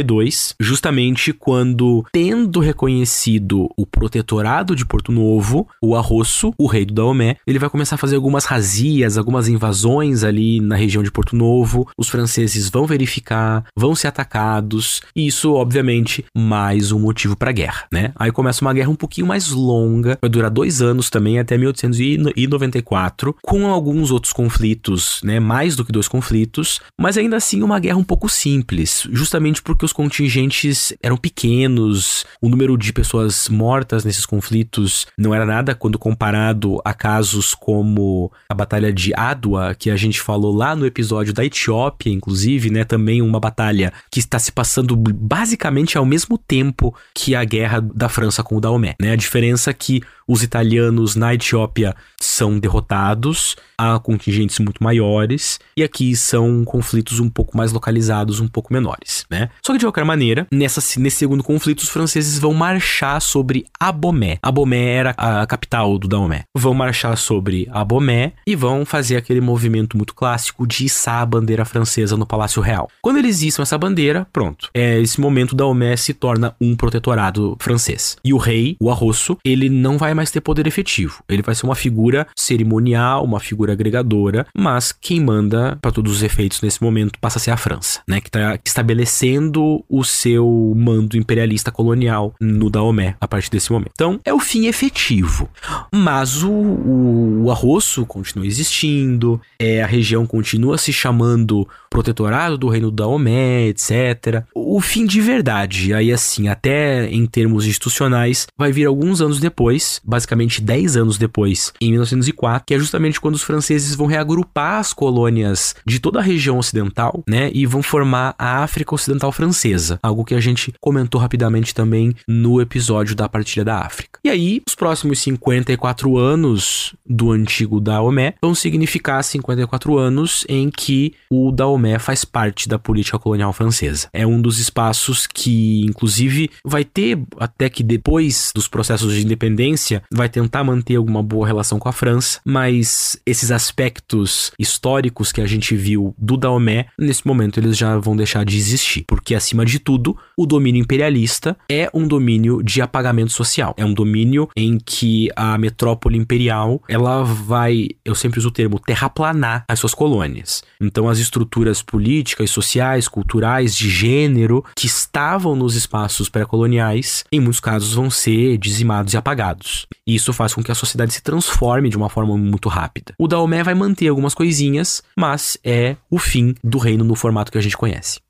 1892, justamente quando, tendo reconhecido o protetorado de Porto Novo, o Arrosso, o rei do Daomé, ele vai começar a fazer algumas razias, algumas invasões ali na região de Porto Novo. Os franceses vão verificar, vão ser atacados, e isso, obviamente, mais um motivo para guerra, né? Aí começa uma guerra um pouquinho mais longa, vai durar dois anos também, até 1894, com alguns outros conflitos, né? Mais do que dois conflitos, mas ainda assim uma guerra um pouco simples, justamente porque os contingentes eram pequenos, o número de pessoas mortas nesses conflitos não era nada quando comparado a casos como a Batalha de Adwa, que a gente falou lá no episódio da Etiópia, inclusive né, também uma batalha que está se passando basicamente ao mesmo tempo que a guerra da França com o Daomé, né? A diferença é que os italianos na Etiópia são derrotados, há contingentes muito maiores, e aqui são conflitos um pouco mais localizados, um pouco menores, né? Só que de qualquer maneira, nessa, nesse segundo conflito, os franceses vão marchar sobre Abomé. Abomé era a capital do Daomé. Vão marchar sobre Abomé e vão fazer aquele movimento muito clássico de içar a bandeira francesa no Palácio Real. Quando eles içam essa bandeira, pronto. É, esse momento Daomé se torna um protetorado francês. E o rei, o Arrosso, ele não vai mais ter poder efetivo. Ele vai ser uma figura cerimonial, uma figura agregadora, mas quem manda para todos os efeitos nesse momento passa a ser a França, né, que está estabelecendo o seu mando imperialista colonial no Daomé a partir desse momento. Então, é o fim efetivo. Mas o, o, o arroço continua existindo, é, a região continua se chamando protetorado do reino Daomé, etc. O fim de verdade, aí assim, até em termos institucionais, vai vir alguns anos depois, basicamente 10 anos depois, em 1904, que é justamente quando os franceses vão reagrupar as colônias de toda a região ocidental, né, e vão formar a África Ocidental Francesa, algo que a gente comentou rapidamente também no episódio da partilha da África. E aí, os próximos 54 anos do antigo Daomé vão significar 54 anos em que o Daomé faz parte da política colonial francesa. É um dos espaços que, inclusive, vai ter, até que depois dos processos de independência, vai tentar manter alguma boa relação com a França, mas esses aspectos históricos que a gente viu do Daomé, nesse momento eles já vão deixar de existir, porque acima de tudo, o domínio imperialista é um domínio de apagamento social, é um domínio em que a metrópole imperial, ela vai, eu sempre uso o termo terraplanar as suas colônias. Então as estruturas políticas, sociais, culturais, de gênero que estavam nos espaços pré-coloniais, em muitos casos vão ser dizimados e apagados. E isso faz com que a sociedade se transforme de uma forma muito rápida. O Daomé vai manter algumas coisinhas, mas é o fim do reino no formato que a gente conhece.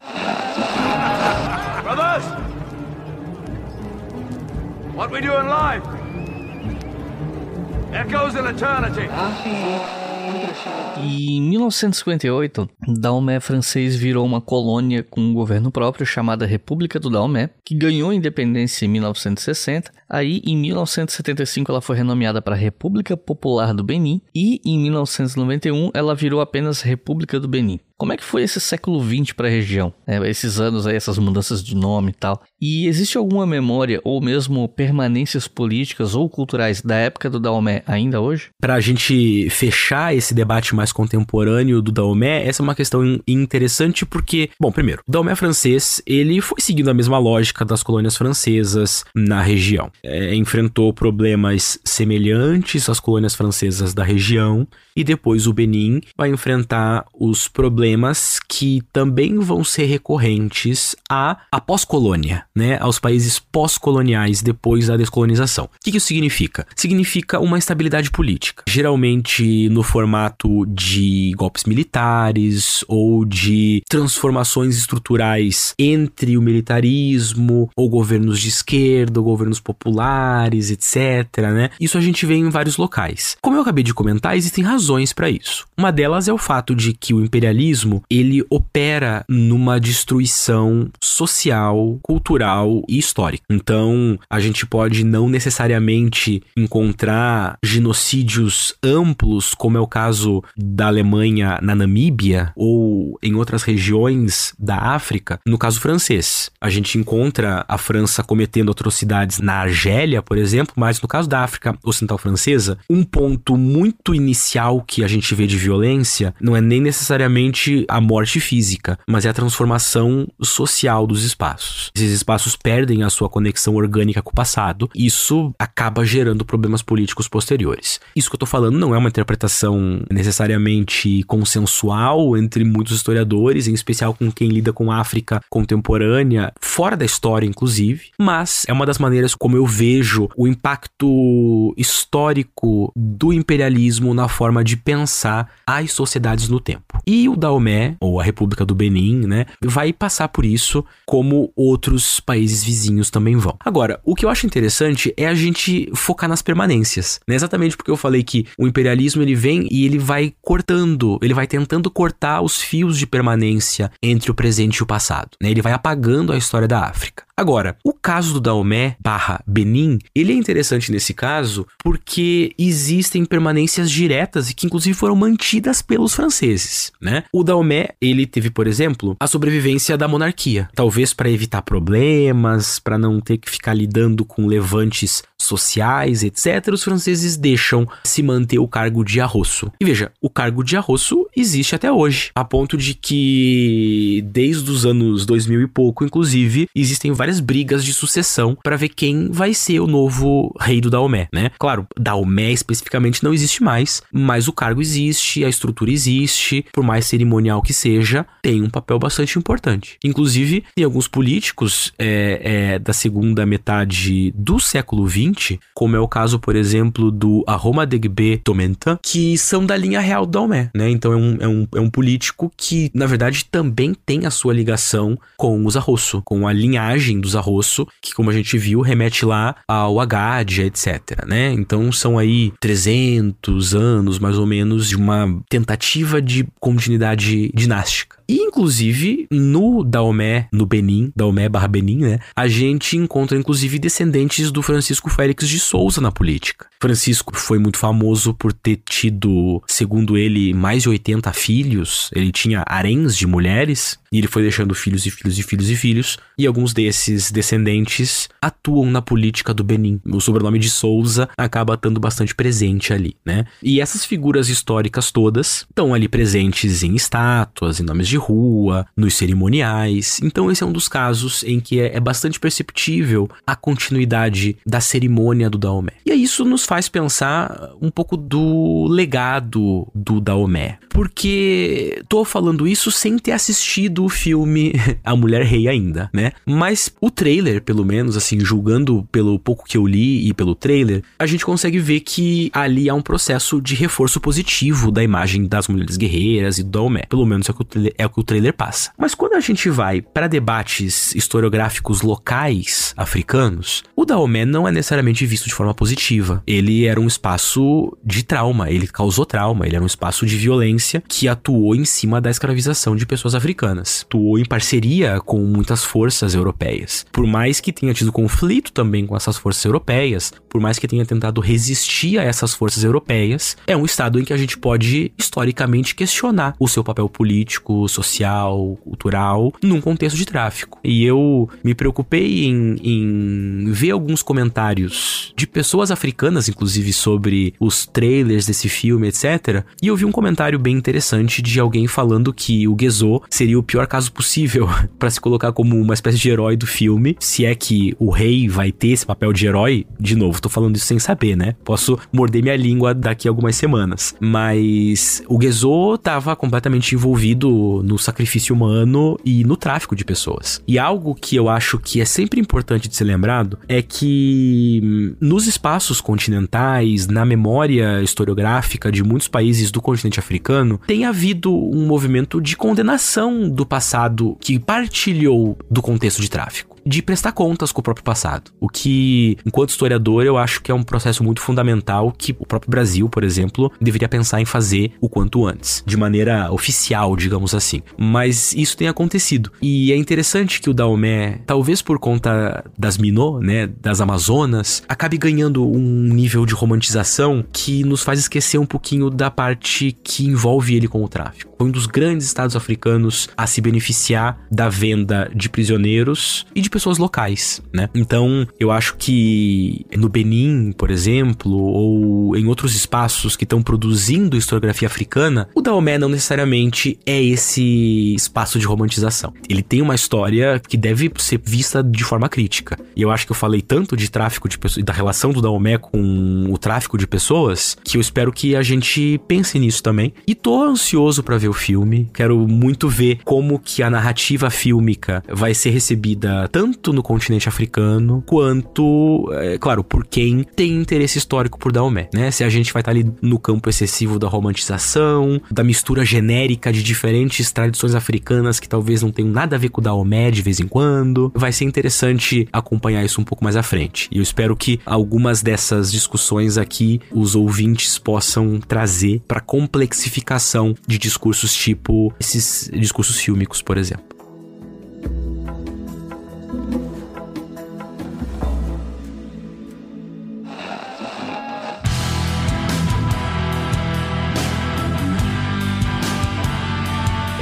What we doing live? Echoes in eternity. E em 1958, Daomé francês virou uma colônia com um governo próprio chamada República do Daomé, que ganhou independência em 1960. Aí, em 1975, ela foi renomeada para República Popular do Benin e em 1991 ela virou apenas República do Benin. Como é que foi esse século XX para a região? É, esses anos aí, essas mudanças de nome e tal. E existe alguma memória ou mesmo permanências políticas ou culturais da época do Daomé ainda hoje? Para a gente fechar esse debate mais contemporâneo do Daomé, essa é uma questão interessante porque, bom, primeiro, o Daomé francês, ele foi seguindo a mesma lógica das colônias francesas na região. É, enfrentou problemas semelhantes às colônias francesas da região e depois o Benin vai enfrentar os problemas que também vão ser recorrentes à, à pós-colônia, né, aos países pós-coloniais depois da descolonização. O que, isso significa? Significa uma estabilidade política, geralmente no formato de golpes militares ou de transformações estruturais entre o militarismo ou governos de esquerda ou governos populares, etc, né? Isso a gente vê em vários locais. Como eu acabei de comentar, existem razões razões para isso. Uma delas é o fato de que o imperialismo ele opera numa destruição social, cultural e histórica. Então, a gente pode não necessariamente encontrar genocídios amplos, como é o caso da Alemanha na Namíbia ou em outras regiões da África, no caso francês. A gente encontra a França cometendo atrocidades na Argélia, por exemplo, mas no caso da África Ocidental Francesa, um ponto muito inicial que a gente vê de violência não é nem necessariamente a morte física, mas é a transformação social dos espaços. Esses espaços perdem a sua conexão orgânica com o passado, e isso acaba gerando problemas políticos posteriores. Isso que eu tô falando não é uma interpretação necessariamente consensual entre muitos historiadores, em especial com quem lida com a África contemporânea, fora da história, inclusive, mas é uma das maneiras como eu vejo o impacto histórico do imperialismo na forma forma de pensar as sociedades no tempo. E o Daomé, ou a República do Benin, né, vai passar por isso como outros países vizinhos também vão. Agora, o que eu acho interessante é a gente focar nas permanências, né? Exatamente porque eu falei que o imperialismo ele vem e ele vai cortando, ele vai tentando cortar os fios de permanência entre o presente e o passado, né? Ele vai apagando a história da África. Agora, o caso do Daomé barra Benin, ele é interessante nesse caso porque existem permanências diretas e que inclusive foram mantidas pelos franceses, né? O Daomé, ele teve, por exemplo, a sobrevivência da monarquia, talvez para evitar problemas, para não ter que ficar lidando com levantes sociais, etc. Os franceses deixam se manter o cargo de arroço. E veja, o cargo de arroço existe até hoje, a ponto de que desde os anos 2000 e pouco, inclusive, existem várias brigas de sucessão para ver quem vai ser o novo rei do Daomé, né? Claro, Daomé especificamente não existe mais, mas o cargo existe, a estrutura existe, por mais cerimonial que seja, tem um papel bastante importante. Inclusive, tem alguns políticos é, é, da segunda metade do século XX, como é o caso, por exemplo, do Aroma Degbe Tomenta, que são da linha real do Daomé, né? Então é um, é, um, é um político que, na verdade, também tem a sua ligação com os Arrosso, com a linhagem dos Arrosso, que como a gente viu, remete lá ao Agadia, etc, né? Então são aí 300 anos, mais ou menos, de uma tentativa de continuidade dinástica. Inclusive, no Daomé, no Benin, Daomé barra Benin, né? A gente encontra, inclusive, descendentes do Francisco Félix de Souza na política. Francisco foi muito famoso por ter tido, segundo ele, mais de 80 filhos. Ele tinha haréns de mulheres. E ele foi deixando filhos e filhos e filhos e filhos. E alguns desses descendentes atuam na política do Benin. O sobrenome de Souza acaba estando bastante presente ali, né? E essas figuras históricas todas estão ali presentes em estátuas, em nomes de rua, nos cerimoniais. Então, esse é um dos casos em que é, é bastante perceptível a continuidade da cerimônia do Daomé. E isso nos faz pensar um pouco do legado do Daomé. Porque tô falando isso sem ter assistido o filme A Mulher Rei ainda, né? Mas o trailer, pelo menos, assim, julgando pelo pouco que eu li e pelo trailer, a gente consegue ver que ali há um processo de reforço positivo da imagem das mulheres guerreiras e do Daomé. Pelo menos é o que o é o que o trailer passa. Mas quando a gente vai para debates historiográficos locais africanos, o Daomé não é necessariamente visto de forma positiva. Ele era um espaço de trauma, ele causou trauma, ele era um espaço de violência que atuou em cima da escravização de pessoas africanas. Atuou em parceria com muitas forças europeias. Por mais que tenha tido conflito também com essas forças europeias, por mais que tenha tentado resistir a essas forças europeias, é um estado em que a gente pode historicamente questionar o seu papel político, social, cultural, num contexto de tráfico. E eu me preocupei em, em ver alguns comentários de pessoas africanas, inclusive, sobre os trailers desse filme, etc. E eu vi um comentário bem interessante de alguém falando que o Gezo seria o pior caso possível para se colocar como uma espécie de herói do filme, se é que o rei vai ter esse papel de herói. De novo, tô falando isso sem saber, né? Posso morder minha língua daqui a algumas semanas. Mas o Gezo tava completamente envolvido no sacrifício humano e no tráfico de pessoas. E algo que eu acho que é sempre importante de ser lembrado é que hum, nos espaços continentais, na memória historiográfica de muitos países do continente africano, tem havido um movimento de condenação do passado que partilhou do contexto de tráfico de prestar contas com o próprio passado. O que, enquanto historiador, eu acho que é um processo muito fundamental que o próprio Brasil, por exemplo, deveria pensar em fazer o quanto antes, de maneira oficial, digamos assim. Mas isso tem acontecido. E é interessante que o Daomé, talvez por conta das Minô, né, das Amazonas, acabe ganhando um nível de romantização que nos faz esquecer um pouquinho da parte que envolve ele com o tráfico. Foi um dos grandes estados africanos a se beneficiar da venda de prisioneiros e de de pessoas locais, né? Então, eu acho que no Benin, por exemplo, ou em outros espaços que estão produzindo historiografia africana, o Daomé não necessariamente é esse espaço de romantização. Ele tem uma história que deve ser vista de forma crítica. E eu acho que eu falei tanto de tráfico de pessoas, da relação do Daomé com o tráfico de pessoas, que eu espero que a gente pense nisso também. E tô ansioso para ver o filme. Quero muito ver como que a narrativa fílmica vai ser recebida tanto tanto no continente africano quanto, é, claro, por quem tem interesse histórico por Daomé, né? Se a gente vai estar ali no campo excessivo da romantização, da mistura genérica de diferentes tradições africanas que talvez não tenham nada a ver com Daomé de vez em quando, vai ser interessante acompanhar isso um pouco mais à frente. E eu espero que algumas dessas discussões aqui os ouvintes possam trazer para complexificação de discursos tipo esses discursos fílmicos, por exemplo.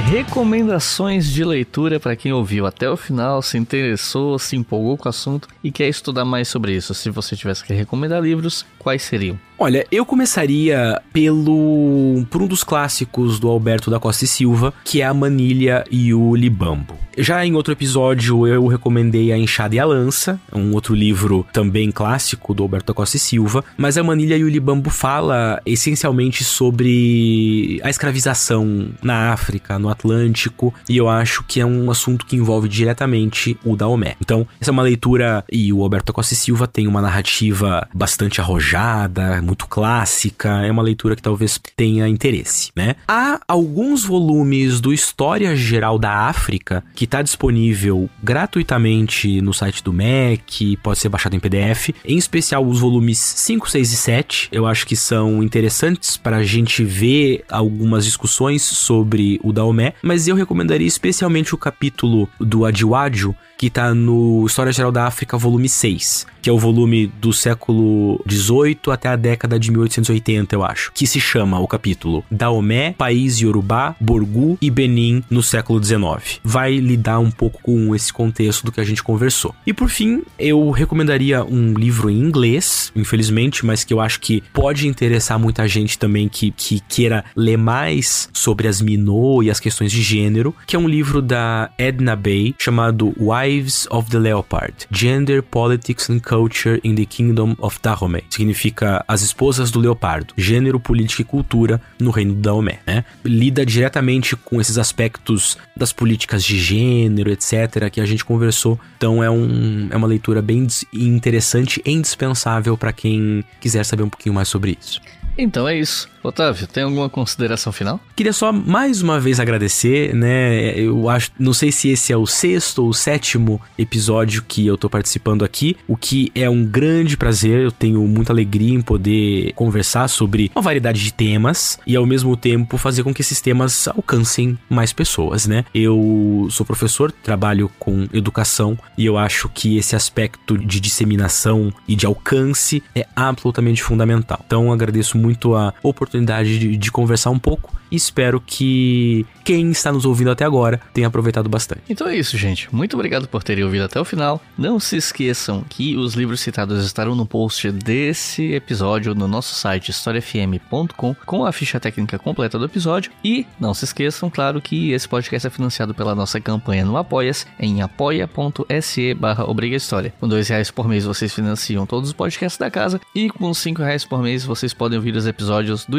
Recomendações de leitura para quem ouviu até o final, se interessou, se empolgou com o assunto e quer estudar mais sobre isso. Se você tivesse que recomendar livros, quais seriam? Olha, eu começaria pelo por um dos clássicos do Alberto da Costa e Silva, que é a Manilha e o Libambo. Já em outro episódio eu recomendei a Enxada e a Lança, um outro livro também clássico do Alberto da Costa e Silva, mas a Manilha e o Libambo fala essencialmente sobre a escravização na África, no Atlântico, e eu acho que é um assunto que envolve diretamente o Daomé. Então, essa é uma leitura e o Alberto da Costa e Silva tem uma narrativa bastante arrojada, muito clássica, é uma leitura que talvez tenha interesse, né? Há alguns volumes do História Geral da África que está disponível gratuitamente no site do MEC, pode ser baixado em PDF, em especial os volumes 5, 6 e 7, eu acho que são interessantes para a gente ver algumas discussões sobre o Daomé, mas eu recomendaria especialmente o capítulo do Adiwádio, que está no História Geral da África, volume 6, que é o volume do século 18 até a década de 1880, eu acho, que se chama o capítulo Daomé, País Yorubá, Borgu e Benin no século 19. Vai lidar um pouco com esse contexto do que a gente conversou. E por fim, eu recomendaria um livro em inglês, infelizmente, mas que eu acho que pode interessar muita gente também que, que queira ler mais sobre as Minot e as questões de gênero, que é um livro da Edna Bay chamado Why Wives of the Leopard, Gender, Politics and Culture in the Kingdom of Dahomey. Significa as esposas do leopardo, gênero, política e cultura no reino do Dahomey, né? Lida diretamente com esses aspectos das políticas de gênero, etc, que a gente conversou. Então é, um, é uma leitura bem interessante e indispensável para quem quiser saber um pouquinho mais sobre isso. Então é isso. Otávio, tem alguma consideração final? Queria só mais uma vez agradecer, né? Eu acho, não sei se esse é o sexto ou sétimo episódio que eu tô participando aqui, o que é um grande prazer. Eu tenho muita alegria em poder conversar sobre uma variedade de temas e ao mesmo tempo fazer com que esses temas alcancem mais pessoas, né? Eu sou professor, trabalho com educação e eu acho que esse aspecto de disseminação e de alcance é absolutamente fundamental. Então agradeço muito a oportunidade de, de conversar um pouco e espero que quem está nos ouvindo até agora tenha aproveitado bastante. Então é isso, gente. Muito obrigado por terem ouvido até o final. Não se esqueçam que os livros citados estarão no post desse episódio no nosso site historiafm.com com a ficha técnica completa do episódio. E não se esqueçam, claro, que esse podcast é financiado pela nossa campanha no Apoia-se em apoia.se barra. Com dois reais por mês vocês financiam todos os podcasts da casa e com cinco reais por mês vocês podem ouvir os episódios do